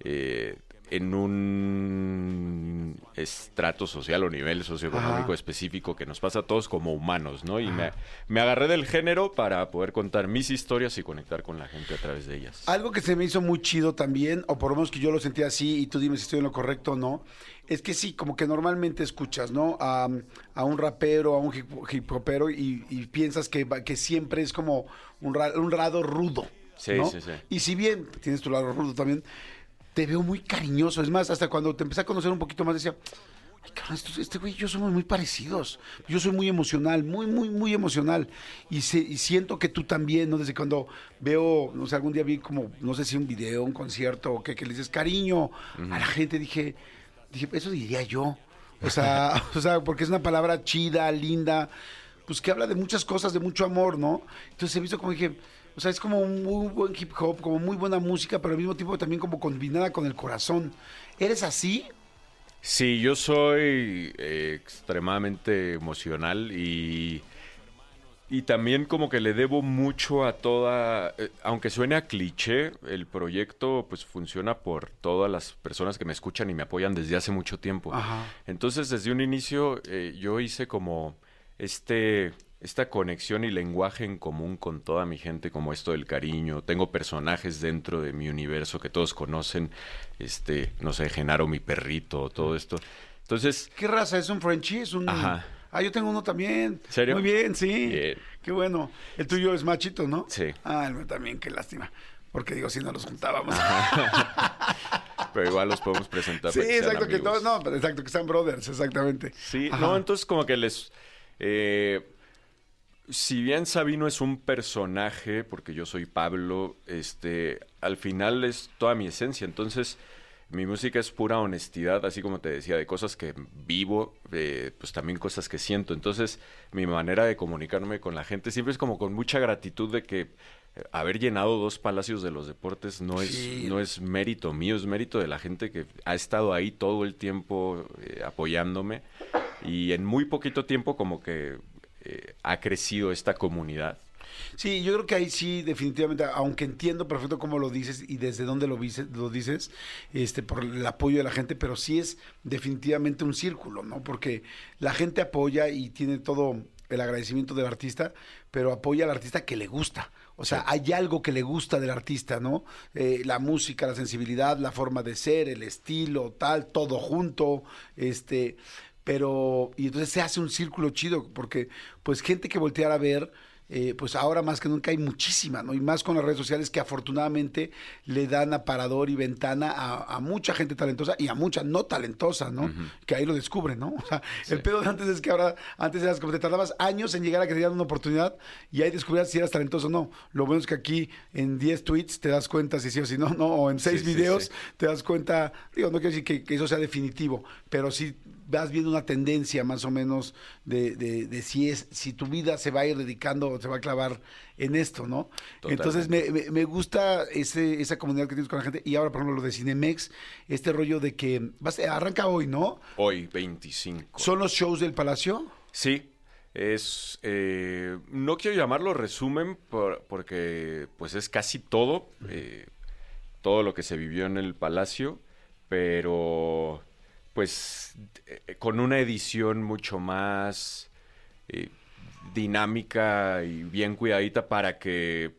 eh, en un estrato social o nivel socioeconómico Ajá. específico que nos pasa a todos como humanos, ¿no? Y me, me agarré del género para poder contar mis historias y conectar con la gente a través de ellas. Algo que se me hizo muy chido también, o por lo menos que yo lo sentí así, y tú dime si estoy en lo correcto o no, es que sí, como que normalmente escuchas, ¿no? A, a un rapero, a un hip, hip hopero, y, y piensas que, que siempre es como un, ra- un lado rudo. Sí, ¿no? sí, sí. Y si bien tienes tu lado rudo también, te veo muy cariñoso. Es más, hasta cuando te empecé a conocer un poquito más, decía, Ay, cabrón, este güey y yo somos muy parecidos. Yo soy muy emocional, muy, muy, muy emocional. Y, se- y siento que tú también, ¿no? Desde cuando veo, no sé, algún día vi como, no sé si un video, un concierto, o que, que le dices cariño a la gente, dije, dije, eso diría yo. O sea, o sea, porque es una palabra chida, linda, pues que habla de muchas cosas, de mucho amor, ¿no? Entonces he visto como dije, o sea, es como un muy buen hip hop, como muy buena música, pero al mismo tiempo también como combinada con el corazón. ¿Eres así? Sí, yo soy eh, extremadamente emocional y, y también como que le debo mucho a toda, eh, aunque suene a cliché, el proyecto pues funciona por todas las personas que me escuchan y me apoyan desde hace mucho tiempo. Ajá. Entonces desde un inicio eh, yo hice como este esta conexión y lenguaje en común con toda mi gente, como esto del cariño. Tengo personajes dentro de mi universo que todos conocen, este, no sé, Genaro, mi perrito, todo esto. Entonces, ¿Qué raza? ¿Es un Frenchie? ¿Es un... Ajá. Ah, yo tengo uno también. ¿Serio? Muy bien, sí. Bien. Qué bueno. El tuyo es machito, ¿no? Sí. Ah, el mío también, qué lástima. Porque digo, si no los juntábamos. pero igual los podemos presentar. sí, para que sean exacto, que todos, no, pero exacto, que sean brothers, exactamente. Sí, Ajá. no, entonces como que les... eh, si bien Sabino es un personaje, porque yo soy Pablo, este, al final es toda mi esencia. Entonces, mi música es pura honestidad, así como te decía, de cosas que vivo, eh, pues también cosas que siento. Entonces, mi manera de comunicarme con la gente siempre es como con mucha gratitud de que eh, haber llenado dos palacios de los deportes no es, Sí. no es mérito mío, es mérito de la gente que ha estado ahí todo el tiempo eh, apoyándome. Y en muy poquito tiempo como que eh, ha crecido esta comunidad. Sí, yo creo que ahí sí, definitivamente, aunque entiendo perfecto cómo lo dices y desde dónde lo, dices, lo dices, este, por el apoyo de la gente, pero sí es definitivamente un círculo, ¿no? Porque la gente apoya y tiene todo el agradecimiento del artista, pero apoya al artista que le gusta. O sea, hay algo que le gusta del artista, ¿no? Eh, la música, la sensibilidad, la forma de ser, el estilo, tal, todo junto, este, pero, y entonces se hace un círculo chido, porque pues gente que volteara a ver, eh, pues ahora más que nunca hay muchísima, ¿no? Y más con las redes sociales que afortunadamente le dan aparador y ventana a, a mucha gente talentosa y a mucha no talentosa, ¿no? Que ahí lo descubren, ¿no? O sea, el pedo de antes es que ahora, antes eras como te tardabas años en llegar a que te dieran una oportunidad y ahí descubrías si eras talentoso o no. Lo bueno es que aquí en 10 tweets te das cuenta si sí o si no, ¿no? O en 6 Sí, sí, videos sí. te das cuenta, digo, no quiero decir que, que eso sea definitivo, pero sí vas viendo una tendencia más o menos de, de, de si es si tu vida se va a ir dedicando o se va a clavar en esto, ¿no? Entonces me, me- me gusta ese, esa comunidad que tienes con la gente y ahora por ejemplo lo de Cinemex, este rollo de que vas, arranca hoy, ¿no? Hoy, 25. ¿Son los shows del Palacio? Sí, es... eh, no quiero llamarlo resumen por- porque pues es casi todo, eh, todo lo que se vivió en el Palacio, pero pues eh, con una edición mucho más eh, dinámica y bien cuidadita para que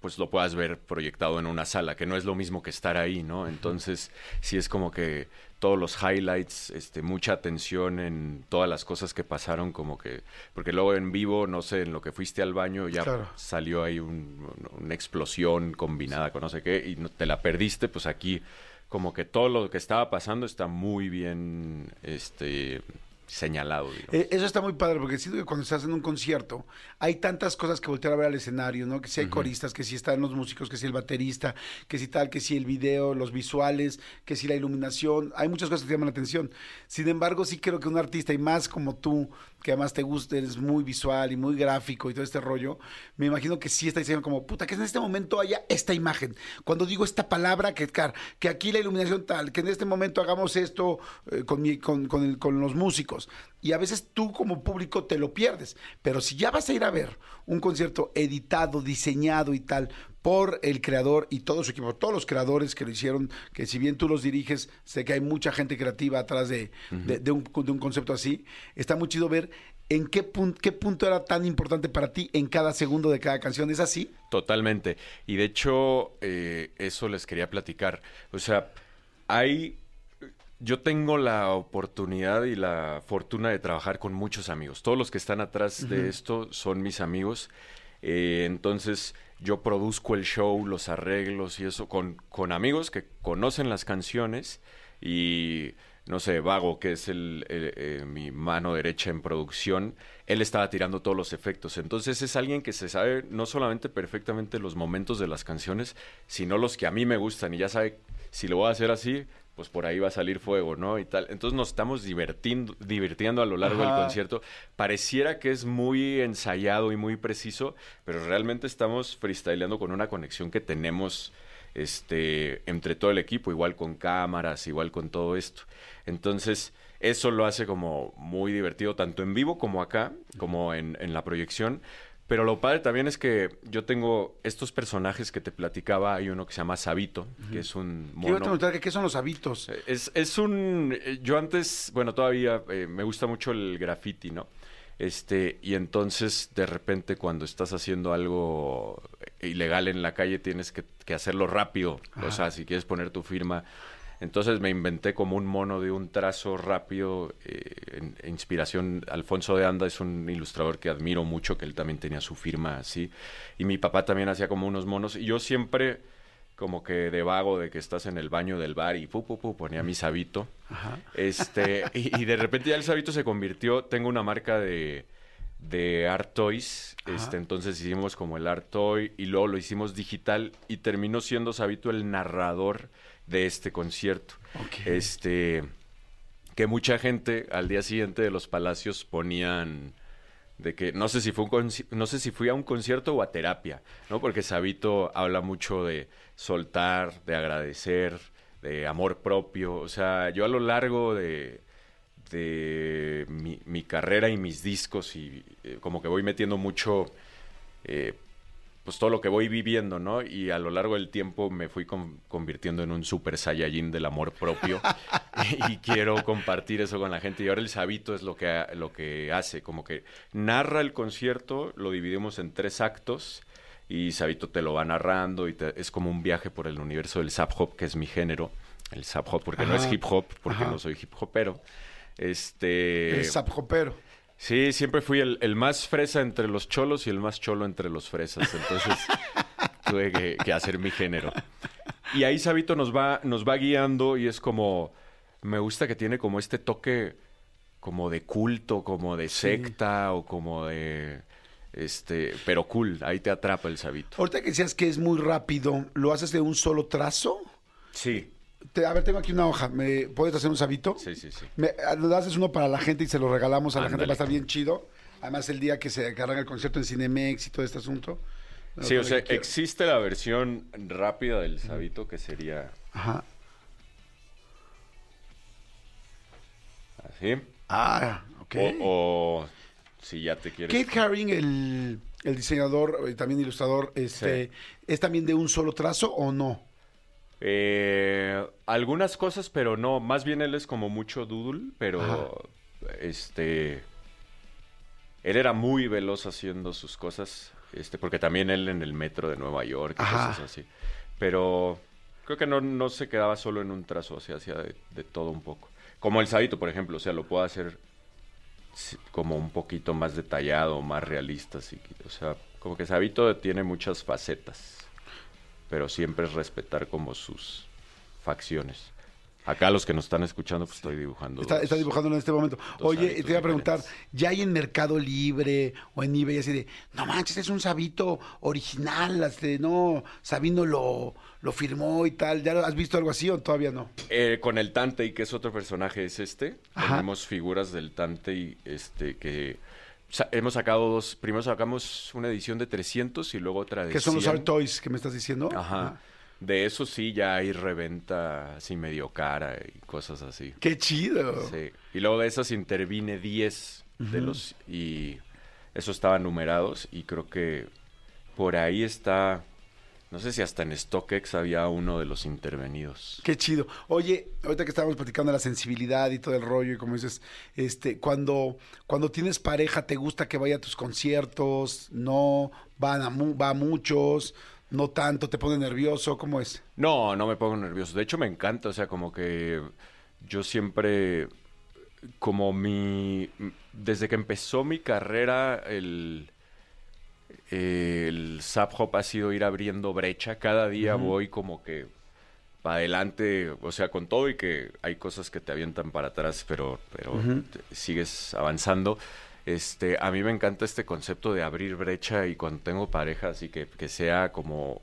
pues lo puedas ver proyectado en una sala, que no es lo mismo que estar ahí, ¿no? Entonces, sí es como que todos los highlights, este, mucha atención en todas las cosas que pasaron, como que, porque luego en vivo, no sé, en lo que fuiste al baño, ya Claro. salió ahí un- una explosión combinada con no sé qué, y no, te la perdiste, pues aquí como que todo lo que estaba pasando está muy bien, este, señalado. Eh, eso está muy padre porque siento que cuando estás en un concierto hay tantas cosas que voltear a ver al escenario, ¿no? Que si hay coristas, que si están los músicos, que si el baterista, que si tal, que si el video, los visuales, que si la iluminación, hay muchas cosas que te llaman la atención. Sin embargo, sí creo que un artista y más como tú, que además te gusta, eres muy visual y muy gráfico y todo este rollo, me imagino que sí está diciendo como, puta, que en este momento haya esta imagen. Cuando digo esta palabra, que, que aquí la iluminación tal, que en este momento hagamos esto eh, con, con, con con los músicos. Y a veces tú como público te lo pierdes. Pero si ya vas a ir a ver un concierto editado, diseñado y tal por el creador y todo su equipo, todos los creadores que lo hicieron, que si bien tú los diriges, sé que hay mucha gente creativa atrás de, de- de un, de un concepto así, está muy chido ver en qué, pun- qué punto era tan importante para ti en cada segundo de cada canción. ¿Es así? Totalmente. Y de hecho, eh, eso les quería platicar. O sea, hay... Yo tengo la oportunidad y la fortuna de trabajar con muchos amigos. Todos los que están atrás de esto son mis amigos. Eh, entonces, yo produzco el show, los arreglos y eso con, con amigos que conocen las canciones y no sé, Vago, que es el, el- eh, mi mano derecha en producción, él estaba tirando todos los efectos. Entonces es alguien que se sabe no solamente perfectamente los momentos de las canciones, sino los que a mí me gustan y ya sabe si lo voy a hacer así, pues por ahí va a salir fuego, ¿no? Y tal. Entonces nos estamos divirtiendo, divirtiendo a lo largo Ajá. del concierto. Pareciera que es muy ensayado y muy preciso, pero realmente estamos freestyleando con una conexión que tenemos este, entre todo el equipo, igual con cámaras, igual con todo esto. Entonces, eso lo hace como muy divertido, tanto en vivo como acá, como en, en la proyección. Pero lo padre también es que yo tengo estos personajes que te platicaba. Hay uno que se llama Sabito, que es un Quiero mono. preguntar que qué son los hábitos. Es, es un... eh, Yo antes, bueno, todavía eh, me gusta mucho el graffiti, ¿no? Este, y entonces de repente cuando estás haciendo algo ilegal en la calle tienes que, que hacerlo rápido. O sea, si quieres poner tu firma. Entonces me inventé como un mono de un trazo rápido, eh, en- en inspiración. Alfonso de Anda es un ilustrador que admiro mucho, que él también tenía su firma así. Y mi papá también hacía como unos monos. Y yo siempre como que de vago de que estás en el baño del bar y pu, pu, pu, ponía mi sabito. Este, y, y de repente ya el sabito se convirtió, tengo una marca de, de Art Toys. Este, entonces hicimos como el Art Toy y luego lo hicimos digital y terminó siendo Sabito el narrador de este concierto. Este, que mucha gente al día siguiente de los Palacios ponían de que no sé si fue un no sé si fui a un concierto o a terapia, ¿no? Porque Sabito habla mucho de soltar, de agradecer, de amor propio, o sea, yo a lo largo de de mi, mi carrera y mis discos y eh, como que voy metiendo mucho eh, pues todo lo que voy viviendo, ¿no? Y a lo largo del tiempo me fui con- convirtiendo en un super saiyajin del amor propio y quiero compartir eso con la gente. Y ahora el Sabito es lo que, lo que hace, como que narra el concierto, lo dividimos en tres actos y Sabito te lo va narrando y te- es como un viaje por el universo del Zap Hop, que es mi género. El Zap Hop, porque no es hip hop, porque Ajá. no soy hip hopero. Este... El sapjopero. Sí, siempre fui el, el más fresa entre los cholos y el más cholo entre los fresas. Entonces tuve que, que hacer mi género. Y ahí Sabito nos va, nos va guiando y es como. Me gusta que tiene como este toque como de culto, como de secta o como de. Este, pero cool, ahí te atrapa el Sabito. Ahorita que decías que es muy rápido, ¿lo haces de un solo trazo? Sí, Te- a ver, tengo aquí una hoja. ¿Me puedes hacer un sabito? sí, sí, sí. Me, lo haces uno para la gente y se lo regalamos a la gente. Va a estar bien chido. Además, el día que se agarran el concierto en Cinemex y todo este asunto. Sí, o sea, existe la versión rápida del Sabito que sería Ajá. así. Ah, ok. O, o si ya te quieres. Kate Haring, el, el diseñador, eh, también ilustrador, este, Sí. ¿es también de un solo trazo o no? Eh, algunas cosas, pero no. Más bien él es como mucho doodle, pero este. Él era muy veloz haciendo sus cosas. Este, porque también él en el metro de Nueva York y Ajá. cosas así. Pero creo que no, no se quedaba solo en un trazo, o sea, hacía de, de todo un poco. Como el Sabito, por ejemplo, o sea, lo puedo hacer como un poquito más detallado, más realista. así o sea, como que Sabito tiene muchas facetas, pero siempre es respetar como sus facciones. Acá los que nos están escuchando, pues estoy dibujando. Está, está dibujándolo en este momento. Oye, te iba a preguntar. ¿ya hay en Mercado Libre o en eBay así de, no manches, es un Sabito original, este, no, Sabino lo, lo firmó y tal? ¿Ya lo- has visto algo así o todavía no? Eh, con el Tantei, que es otro personaje, es este. Ajá. Tenemos figuras del Tantei, este, que sa- hemos sacado dos. Primero sacamos una edición de 300 y luego otra de ¿Qué son los 100. Art Toys que me estás diciendo? Ajá. De eso sí ya hay reventa así medio cara y cosas así. Qué chido. Sí. Y luego de esas intervine 10 de los y esos estaban numerados y creo que por ahí está no sé si hasta en StockX había uno de los intervenidos. Qué chido. Oye, ahorita que estábamos platicando de la sensibilidad y todo el rollo, y como dices, este, cuando, cuando tienes pareja, ¿te gusta que vaya a tus conciertos? ¿No? ¿Van a, mu- va a muchos? ¿No tanto? ¿Te pone nervioso? ¿Cómo es? No, no me pongo nervioso. De hecho, me encanta. O sea, como que yo siempre, como mi, desde que empezó mi carrera, el, el Zap Hop ha sido ir abriendo brecha. Cada día voy como que para adelante, o sea, con todo y que hay cosas que te avientan para atrás, pero, pero te- sigues avanzando. Este, a mí me encanta este concepto de abrir brecha y cuando tengo pareja, así que, que sea como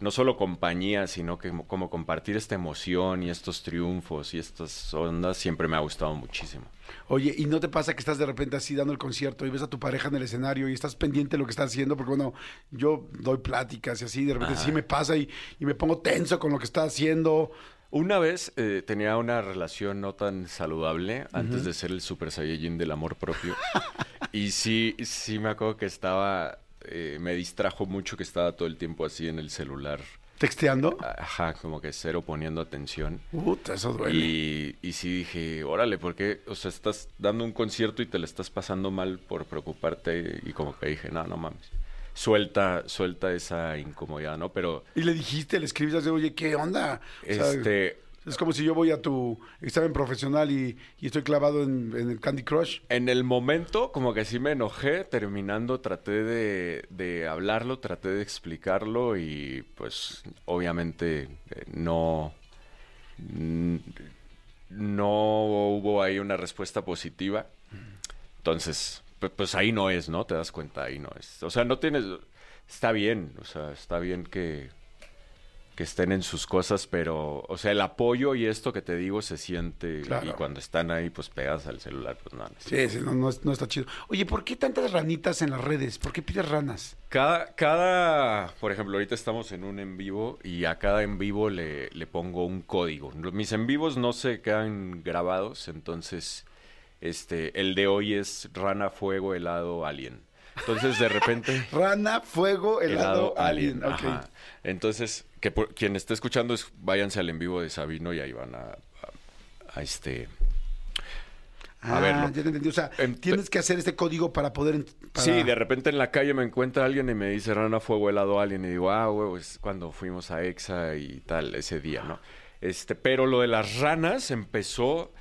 no solo compañía, sino que como, compartir esta emoción y estos triunfos y estas ondas siempre me ha gustado muchísimo. Oye, ¿y no te pasa que estás de repente así dando el concierto y ves a tu pareja en el escenario y estás pendiente de lo que está haciendo? Porque bueno, yo doy pláticas y así, de repente sí me pasa y, y me pongo tenso con lo que está haciendo. Una vez eh, tenía una relación no tan saludable antes de ser el Super Saiyajin del amor propio. y sí, sí me acuerdo que estaba, eh, me distrajo mucho que estaba todo el tiempo así en el celular. ¿Texteando? Ajá, como que cero poniendo atención. Puta, eso duele. Y, y sí dije, órale, porque, o sea, estás dando un concierto y te le estás pasando mal por preocuparte. Y como que dije, no, no mames. Suelta, suelta esa incomodidad, ¿no? Pero, Y le dijiste, le escribiste, oye, ¿qué onda? O sea, este, es como si yo voy a tu examen profesional y, estoy clavado en, el Candy Crush. En el momento, como que sí me enojé, terminando traté de, hablarlo, traté de explicarlo y pues obviamente eh, no, no hubo ahí una respuesta positiva. Entonces, pu- pues ahí no es, ¿no? Te das cuenta, ahí no es. O sea, no tienes... Está bien, o sea, está bien que, que estén en sus cosas, pero, o sea, el apoyo y esto que te digo se siente Claro. y cuando están ahí, pues pegas al celular, pues no. no. Sí, sí, no, no está chido. Oye, ¿por qué tantas ranitas en las redes? ¿Por qué pides ranas? Cada, cada, por ejemplo, ahorita estamos en un en vivo y a cada en vivo le, le pongo un código. Mis en vivos no se quedan grabados, entonces, este, el de hoy es rana, fuego, helado, alien. Entonces, de repente... Rana, fuego, helado, alien. Entonces, que por- quien esté escuchando, es, váyanse al en vivo de Sabino y ahí van a, a- a este... Ah, a verlo. ya te entendí. O sea, Em, tienes que hacer este código para poder... para- Sí, de repente en la calle me encuentra alguien y me dice rana, fuego, helado, alien. Y digo, ah, huevo, es cuando fuimos a EXA y tal, ese día, ¿no? Este, pero lo de las ranas empezó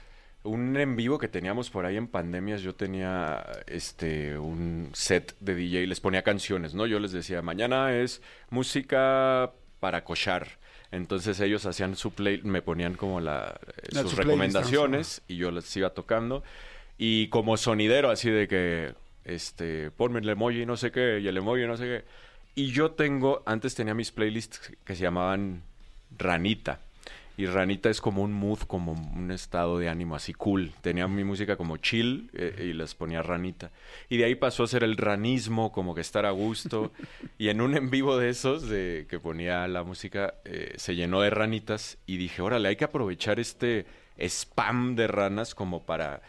un en vivo que teníamos por ahí en pandemias. Yo tenía este un set de DJ, les ponía canciones, ¿no? Yo les decía, mañana es música para cochar. Entonces ellos hacían su play, me ponían como la, eh, sus recomendaciones y yo les iba tocando. Y como sonidero, así de que, este, ponme el emoji no sé qué, y el emoji no sé qué. Y yo tengo, antes tenía mis playlists que se llamaban Ranita. Y Ranita es como un mood, como un estado de ánimo así cool. Tenía mi música como chill eh, y les ponía Ranita. Y de ahí pasó a ser el ranismo, como que estar a gusto. y en un en vivo de esos, de que ponía la música, eh, se llenó de ranitas. Y dije, órale, hay que aprovechar este spam de ranas como para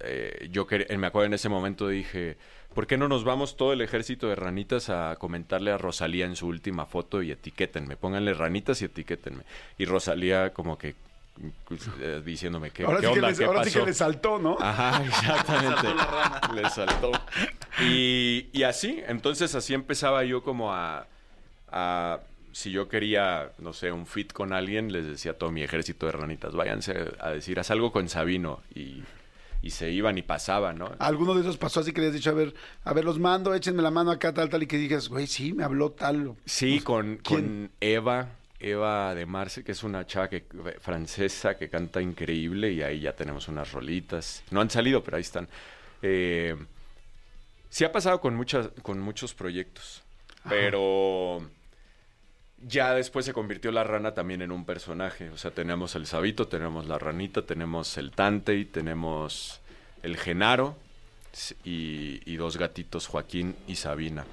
eh, yo quer- me acuerdo en ese momento dije, ¿por qué no nos vamos todo el ejército de ranitas a comentarle a Rosalía en su última foto y etiquétenme? Pónganle ranitas y etiquétenme. Y Rosalía como que pues, eh, diciéndome, ¿qué, ahora qué sí, que onda? ¿Qué ahora sí que pasó?". le saltó, ¿no? Ajá, exactamente. Le saltó. Y, y así, entonces así empezaba yo como a, a- si yo quería, no sé, un fit con alguien, les decía a todo mi ejército de ranitas, váyanse a decir, haz algo con Sabino. Y, y se iban y pasaban, ¿no? Alguno de esos pasó así que le has dicho, a ver, a ver, los mando, échenme la mano acá, tal, tal, y que digas, güey, sí, me habló tal. Sí, con, ¿quién? con Eva, Eva de Marce, que es una chava que, francesa que canta increíble y ahí ya tenemos unas rolitas. No han salido, pero ahí están. Eh, sí ha pasado con, muchas, con muchos proyectos, pero ya después se convirtió la rana también en un personaje. O sea, tenemos el Sabito, tenemos la ranita, tenemos el Tantei, tenemos el Genaro y, y dos gatitos, Joaquín y Sabina.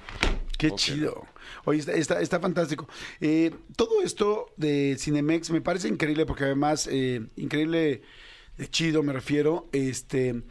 Qué chido. Oye, está, está, está fantástico. Eh, todo esto de Cinemex me parece increíble porque además, eh, increíble de chido me refiero, este,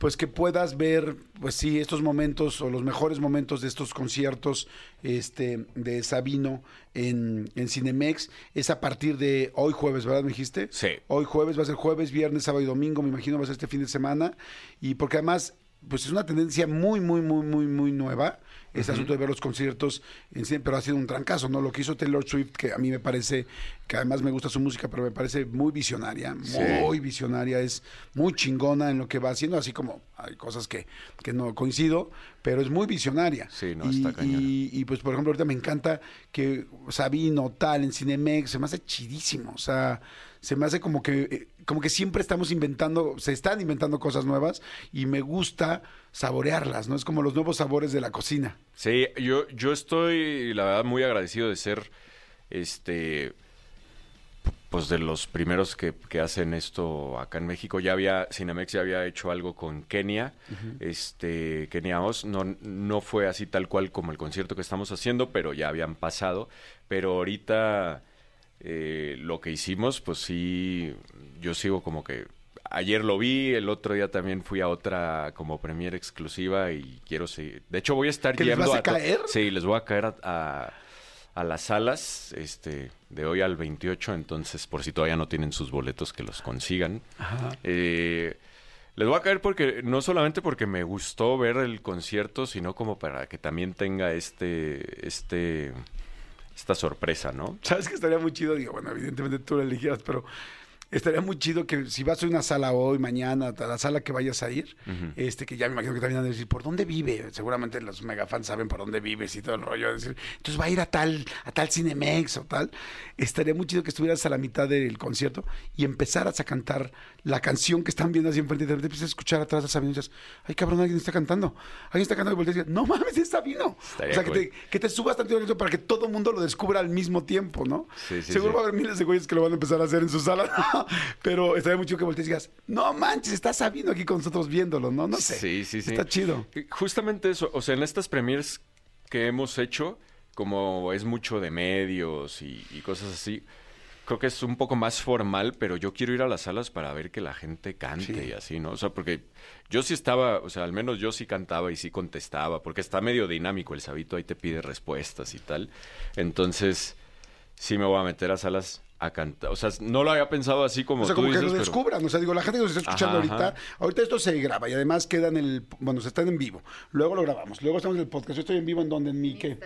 pues que puedas ver, pues sí, estos momentos o los mejores momentos de estos conciertos este, de Sabino en, en Cinemex es a partir de hoy jueves, ¿verdad? ¿Me dijiste? Sí. Hoy jueves, va a ser jueves, viernes, sábado y domingo, me imagino va a ser este fin de semana. Y porque además, pues es una tendencia muy, muy, muy, muy, muy nueva. Este asunto de ver los conciertos en cine, pero ha sido un trancazo, ¿no? Lo que hizo Taylor Swift, que a mí me parece, que además me gusta su música, pero me parece muy visionaria, muy visionaria, es muy chingona en lo que va haciendo, así como hay cosas que, que no coincido, pero es muy visionaria. Sí, no, y, está cañona. y, y, pues, por ejemplo, ahorita me encanta que Sabino, tal, en Cinemex, se me hace chidísimo, o sea, se me hace como que, eh, como que siempre estamos inventando, se están inventando cosas nuevas y me gusta saborearlas, ¿no? Es como los nuevos sabores de la cocina. Sí, yo, yo estoy, la verdad, muy agradecido de ser, este, pues de los primeros que, que hacen esto acá en México. Ya había, Cinemex ya había hecho algo con Kenia, este, Kenia Oz. No, no fue así tal cual como el concierto que estamos haciendo, pero ya habían pasado. Pero ahorita eh, lo que hicimos, pues sí, yo sigo como que ayer lo vi, el otro día también fui a otra como premier exclusiva y quiero seguir. De hecho, voy a estar ¿Que les yendo vas a caer? Sí, les voy a caer a, a- a las salas este, de hoy al 28, entonces por si todavía no tienen sus boletos que los consigan. Eh, les voy a caer porque no solamente porque me gustó ver el concierto, sino como para que también tenga este este esta sorpresa, ¿no? ¿Sabes que estaría muy chido? Digo, bueno, evidentemente tú lo eligieras, pero estaría muy chido que si vas a una sala hoy, mañana, a la sala que vayas a ir, este que ya me imagino que también van a decir, ¿por dónde vive? Seguramente los megafans saben por dónde vives y todo el rollo. Decir, entonces va a ir a tal, a tal Cinemex o tal. Estaría muy chido que estuvieras a la mitad del concierto y empezaras a cantar la canción que están viendo así enfrente y de repente empiezas a escuchar atrás a Sabino y dices, ay cabrón, alguien está cantando. Alguien está cantando y volteas y dices, no mames, es Sabino. Estaría o sea, que te, que te subas tanto para que todo el mundo lo descubra al mismo tiempo, ¿no? Sí, sí, Seguro sí. va a haber miles de güeyes que lo van a empezar a hacer en su sala, ¿no? pero estaría muy chido que voltees y digas, no manches, está Sabino aquí con nosotros viéndolo, ¿no? No sé. Sí, sí, sí. Está chido. Justamente eso, o sea, en estas premiers que hemos hecho, como es mucho de medios y, y cosas así, creo que es un poco más formal, pero yo quiero ir a las salas para ver que la gente cante Sí. y así, ¿no? O sea, porque yo sí estaba, o sea, al menos yo sí cantaba y sí contestaba, porque está medio dinámico el sabito, ahí te pide respuestas y tal. Entonces, sí me voy a meter a salas a cantar. O sea, no lo había pensado así como O sea, tú como que dices, lo pero- descubran. O sea, digo, la gente que nos está escuchando Ajá, ahorita, ajá. ahorita esto se graba y además queda en el, bueno, se está en vivo. Luego lo grabamos. Luego estamos en el podcast. Yo estoy en vivo en donde, en mi, ¿qué?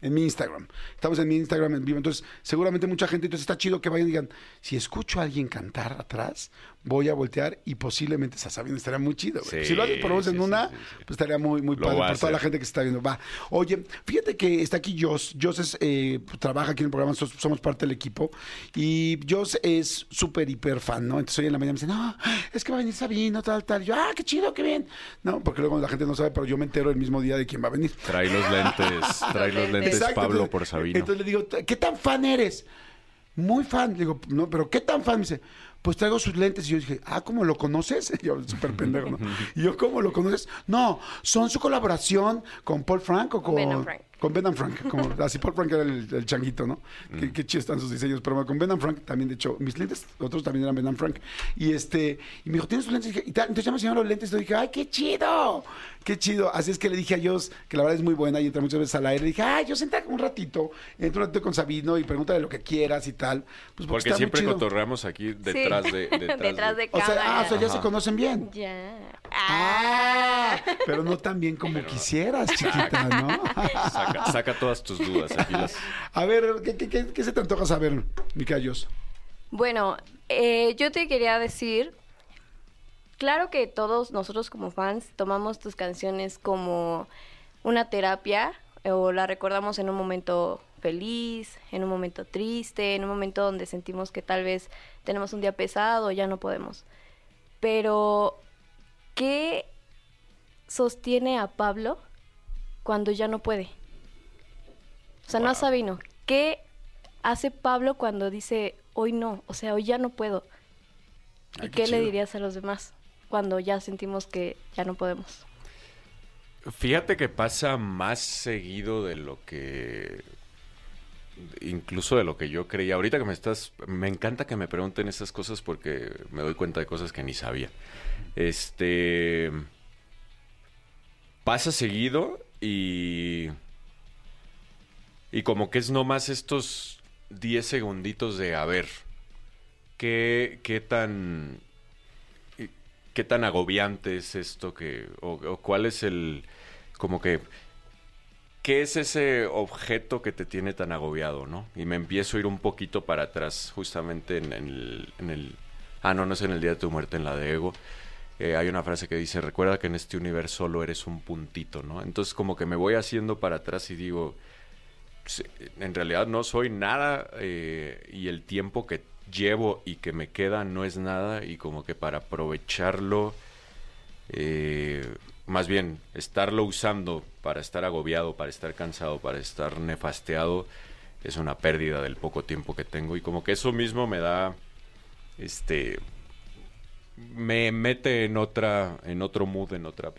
En mi Instagram. Estamos en mi Instagram en vivo. Entonces, seguramente mucha gente, entonces está chido que vayan y digan, si escucho a alguien cantar atrás, voy a voltear y posiblemente está sabiendo, estaría muy chido. Sí, si lo haces por en sí, una, sí, pues estaría muy, muy Lo padre voy a por toda la gente que está viendo. Va. Oye, fíjate que está aquí Jos. Jos es, eh, trabaja aquí en el programa, somos parte del equipo. Y Jos es súper, hiper fan, ¿no? Entonces hoy en la mañana me dice, no, es que va a venir Sabino, tal, tal. Y yo, ah, qué chido, qué bien. No, porque luego la gente no sabe, pero yo me entero el mismo día de quién va a venir. Trae los lentes, trae los lentes Exacto, Pablo entonces- por Sabino. Entonces le digo, ¿qué tan fan eres? Muy fan. Le digo, no, pero ¿qué tan fan? Me dice, pues traigo sus lentes. Y yo dije, ah, ¿cómo lo conoces? Y yo, súper pendejo, ¿no? Y yo, ¿cómo lo conoces? No, son su colaboración con Paul Frank o con... Frank. Con Ben and Frank, como así Paul Frank era el, el changuito, ¿no? Mm. Qué, qué chidos están sus diseños, pero con Ben and Frank también, de hecho, mis lentes, otros también eran Ben and Frank. Y este, y me dijo, ¿tienes tus lentes? Y, dije, y tal, entonces ya me enseñaron los lentes y yo dije, ¡ay, qué chido! ¡Qué chido! Así es que le dije a Dios, que la verdad es muy buena y entra muchas veces al aire, le dije, ¡ay, yo senté un ratito, entro un ratito con Sabino y pregúntale lo que quieras y tal. Pues Porque está muy siempre chido. cotorreamos aquí detrás de... Detrás, Detrás de O sea, ah, o sea, ya Ajá. se conocen bien. Ya. Ah, pero no tan bien como quisieras, chiquita, ¿no? Saca, saca todas tus dudas. Aquí las... A ver, ¿qué, qué, qué- qué se te antoja saber, Mica Dios? Bueno, eh, yo te quería decir, claro que todos nosotros como fans tomamos tus canciones como una terapia o la recordamos en un momento feliz, en un momento triste, en un momento donde sentimos que tal vez tenemos un día pesado, ya no podemos. Pero, ¿qué sostiene a Pablo cuando ya no puede? O sea, no a Sabino. ¿Qué hace Pablo cuando dice, hoy no? O sea, hoy ya no puedo. ¿Y Ay, qué qué, le dirías a los demás cuando ya sentimos que ya no podemos? Fíjate que pasa más seguido de lo que... Incluso de lo que yo creía. Ahorita que me estás... Me encanta que me pregunten esas cosas porque me doy cuenta de cosas que ni sabía. Este... Pasa seguido y... Y como que es nomás estos 10 segunditos de a ver qué, qué tan qué tan agobiante es esto que o, o cuál es el como que qué es ese objeto que te tiene tan agobiado, ¿no? Y me empiezo a ir un poquito para atrás justamente en, el, en el ah no no es en el día de tu muerte en la de ego Eh, hay una frase que dice recuerda que en este universo solo eres un puntito, ¿no? Entonces como que me voy haciendo para atrás y digo en realidad no soy nada eh, y el tiempo que llevo y que me queda no es nada y como que para aprovecharlo, eh, más bien estarlo usando para estar agobiado, para estar cansado, para estar nefasteado, es una pérdida del poco tiempo que tengo. Y como que eso mismo me da, este, me mete en otra, en otro mood, en otra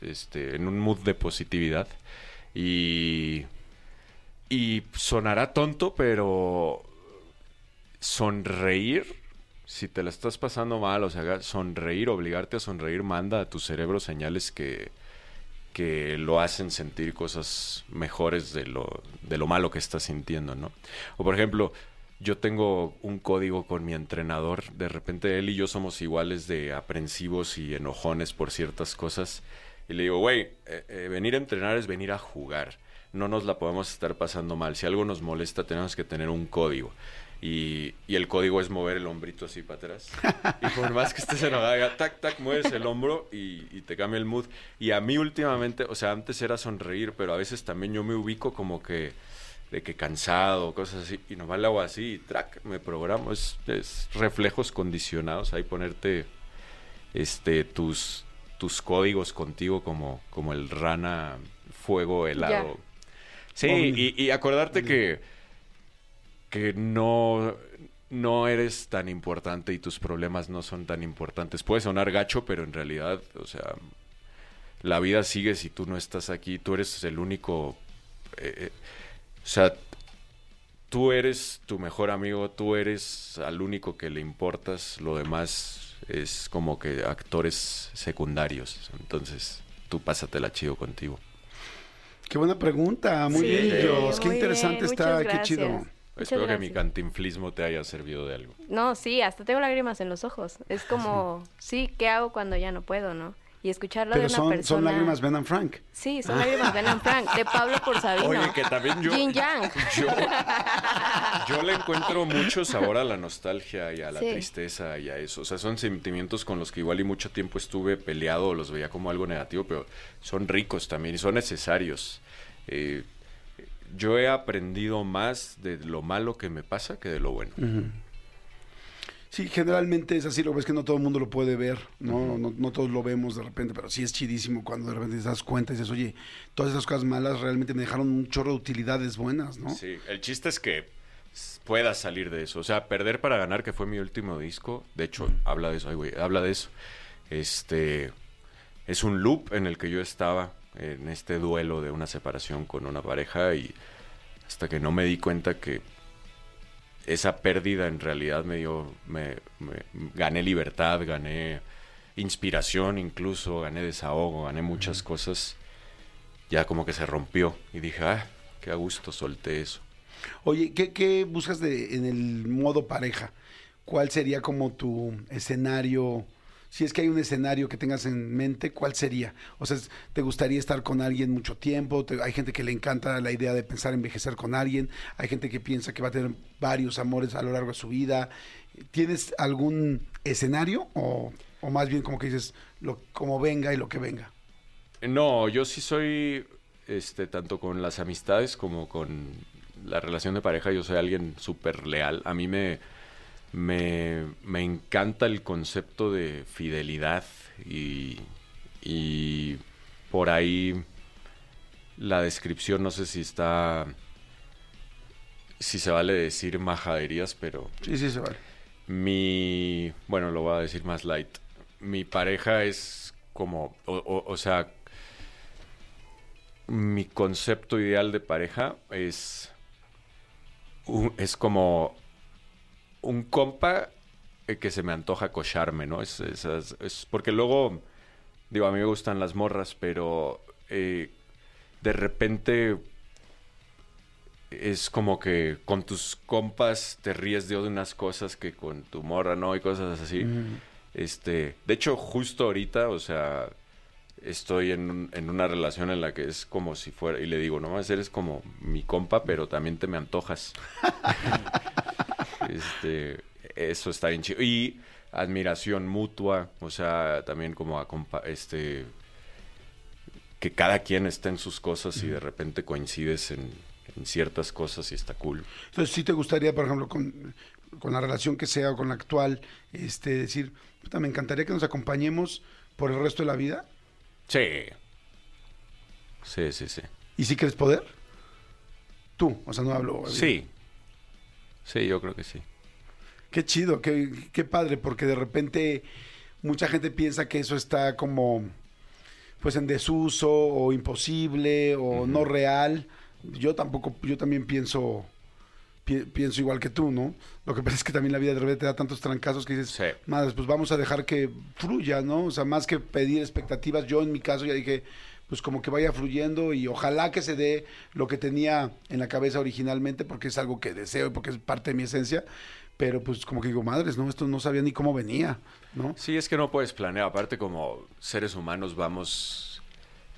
este, en un mood de positividad. Y y sonará tonto, pero sonreír, si te la estás pasando mal, o sea, sonreír, obligarte a sonreír, manda a tu cerebro señales que, que lo hacen sentir cosas mejores de lo, de lo malo que estás sintiendo, ¿no? O por ejemplo, yo tengo un código con mi entrenador, de repente él y yo somos iguales de aprensivos y enojones por ciertas cosas, y le digo, güey, eh, eh, venir a entrenar es venir a jugar, no nos la podemos estar pasando mal, si algo nos molesta tenemos que tener un código. Y, y el código es mover el hombrito así para atrás. Y por más que estés enojado, tac, tac, mueves el hombro y, y te cambia el mood. Y a mí últimamente, o sea, antes era sonreír, pero a veces también yo me ubico como que de que cansado, cosas así, y nomás le hago así y track, me programo. Es, es reflejos condicionados, ahí ponerte este tus, tus códigos contigo como, como el rana fuego helado. Sí, y, y acordarte que, que no, no eres tan importante y tus problemas no son tan importantes. Puede sonar gacho, pero en realidad, o sea, la vida sigue si tú no estás aquí. Tú eres el único... eh, eh, o sea, tú eres tu mejor amigo, tú eres al único que le importas, lo demás es como que actores secundarios. Entonces, tú pásatela chido contigo. Qué buena pregunta, muy Sí, bien. Qué muy interesante bien, está, qué chido. Muchas Espero que mi cantinflismo te haya servido de algo. No, sí, hasta tengo lágrimas en los ojos. Es como, sí, ¿qué hago cuando ya no puedo, no? Y escucharlo Pero de una son, persona... son lágrimas Ben and Frank. Sí, son lágrimas Ben and Frank, de Pablo por Sabino. Oye, que también yo... Yin Yang. Yo, yo le encuentro mucho sabor a la nostalgia y a la Sí. tristeza y a eso. O sea, son sentimientos con los que igual y mucho tiempo estuve peleado o los veía como algo negativo, pero son ricos también y son necesarios. Eh, yo he aprendido más de lo malo que me pasa que de lo bueno. Sí, generalmente es así, lo ves que no todo el mundo lo puede ver, ¿no? no, no todos lo vemos de repente, pero sí es chidísimo cuando de repente te das cuenta y dices, oye, todas esas cosas malas realmente me dejaron un chorro de utilidades buenas, ¿no? Sí, el chiste es que puedas salir de eso. O sea, Perder para Ganar, que fue mi último disco, de hecho, habla de eso, ay, güey, habla de eso. Este, es un loop en el que yo estaba en este duelo de una separación con una pareja y hasta que no me di cuenta que esa pérdida en realidad me dio, me, me- gané libertad, gané inspiración incluso, gané desahogo, gané muchas cosas, ya como que se rompió y dije, ah, qué a gusto solté eso. Oye, ¿qué, qué buscas de, en el modo pareja? ¿Cuál sería como tu escenario? Si es que hay un escenario que tengas en mente, ¿cuál sería? O sea, ¿te gustaría estar con alguien mucho tiempo? Hay gente que le encanta la idea de pensar envejecer con alguien. Hay gente que piensa que va a tener varios amores a lo largo de su vida. ¿Tienes algún escenario? O, o más bien como que dices, lo, como venga y lo que venga. No, yo sí soy, este, tanto con las amistades como con la relación de pareja, yo soy alguien súper leal. A mí me, me, me encanta el concepto de fidelidad y, y por ahí la descripción, no sé si está, si se vale decir majaderías, pero Sí, sí, se vale. mi, bueno, lo voy a decir más light. Mi pareja es como, o, o- o sea, mi concepto ideal de pareja es, es como un compa eh, que se me antoja cocharme, ¿no? Es, es- es- es- porque luego, digo, a mí me gustan las morras, pero eh, de repente es como que con tus compas te ríes de unas cosas que con tu morra no y cosas así. Este, de hecho, justo ahorita, o sea, estoy en, un- en una relación en la que es como si fuera, y le digo, no más eres como mi compa, pero también te me antojas. este, eso está bien chido. Y admiración mutua, o sea, también como este que cada quien está en sus cosas y de repente coincides en, en ciertas cosas y está cool. Entonces, sí te gustaría, por ejemplo, con, con la relación que sea o con la actual, este, decir, puta, me encantaría que nos acompañemos por el resto de la vida. Sí. Sí, sí, sí. ¿Y si quieres poder? Tú, o sea, no hablo. Sí. Sí, yo creo que sí. Qué chido, qué, qué padre, porque de repente mucha gente piensa que eso está como, pues en desuso o imposible o no real. Yo tampoco, yo también pienso, pi- pienso igual que tú, ¿no? Lo que pasa es que también la vida de repente te da tantos trancazos que dices, Sí. madres, pues vamos a dejar que fluya, ¿no? O sea, más que pedir expectativas, yo en mi caso ya dije, pues como que vaya fluyendo y ojalá que se dé lo que tenía en la cabeza originalmente, porque es algo que deseo y porque es parte de mi esencia, pero pues como que digo, madres, ¿no? Esto no sabía ni cómo venía, ¿no? Sí, es que no puedes planear. Aparte, como seres humanos vamos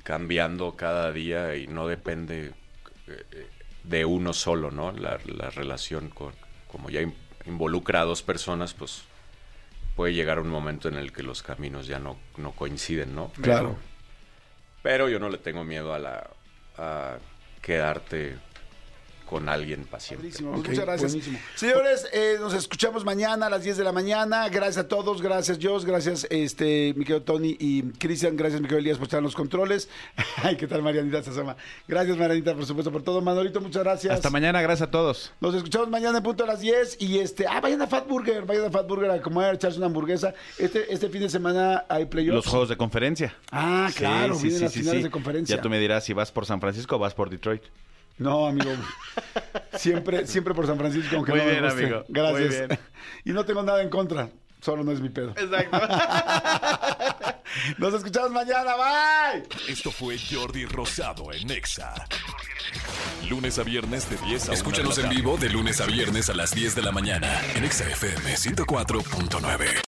cambiando cada día y no depende eh, de uno solo, ¿no? La, la relación con, como ya in- involucra a dos personas, pues puede llegar un momento en el que los caminos ya no, no coinciden, ¿no? Claro. Pero yo no le tengo miedo a la a quedarte con alguien pues muchas gracias. buenísimo. Señores, eh, nos escuchamos mañana a las 10 de la mañana. Gracias a todos, gracias Jos, gracias este, mi querido Tony y Cristian, gracias mi querido Elías por estar en los controles. Ay, ¿qué tal Marianita se asoma? Gracias Marianita, por supuesto, por todo. Manolito, muchas gracias. Hasta mañana, gracias a todos. Nos escuchamos mañana en punto a las 10 y este, ah, vayan a Fat Burger, vayan a Fat Burger a comer, a echarse una hamburguesa. Este, este fin de semana hay playoffs. Los juegos de conferencia. Ah, claro, Sí, sí, vienen sí, las sí, finales sí. de conferencia. Ya tú me dirás si vas por San Francisco o vas por Detroit. No, amigo. Siempre, siempre por San Francisco, aunque Muy no me bien, guste. amigo. Gracias. Muy bien. Y no tengo nada en contra. Solo no es mi pedo. Exacto. Nos escuchamos mañana. Bye. Esto fue Jordi Rosado en Nexa. Lunes a viernes de 10 a Escúchanos 1 de en vivo de lunes a viernes a las 10 de la mañana en Exa FM 104.9.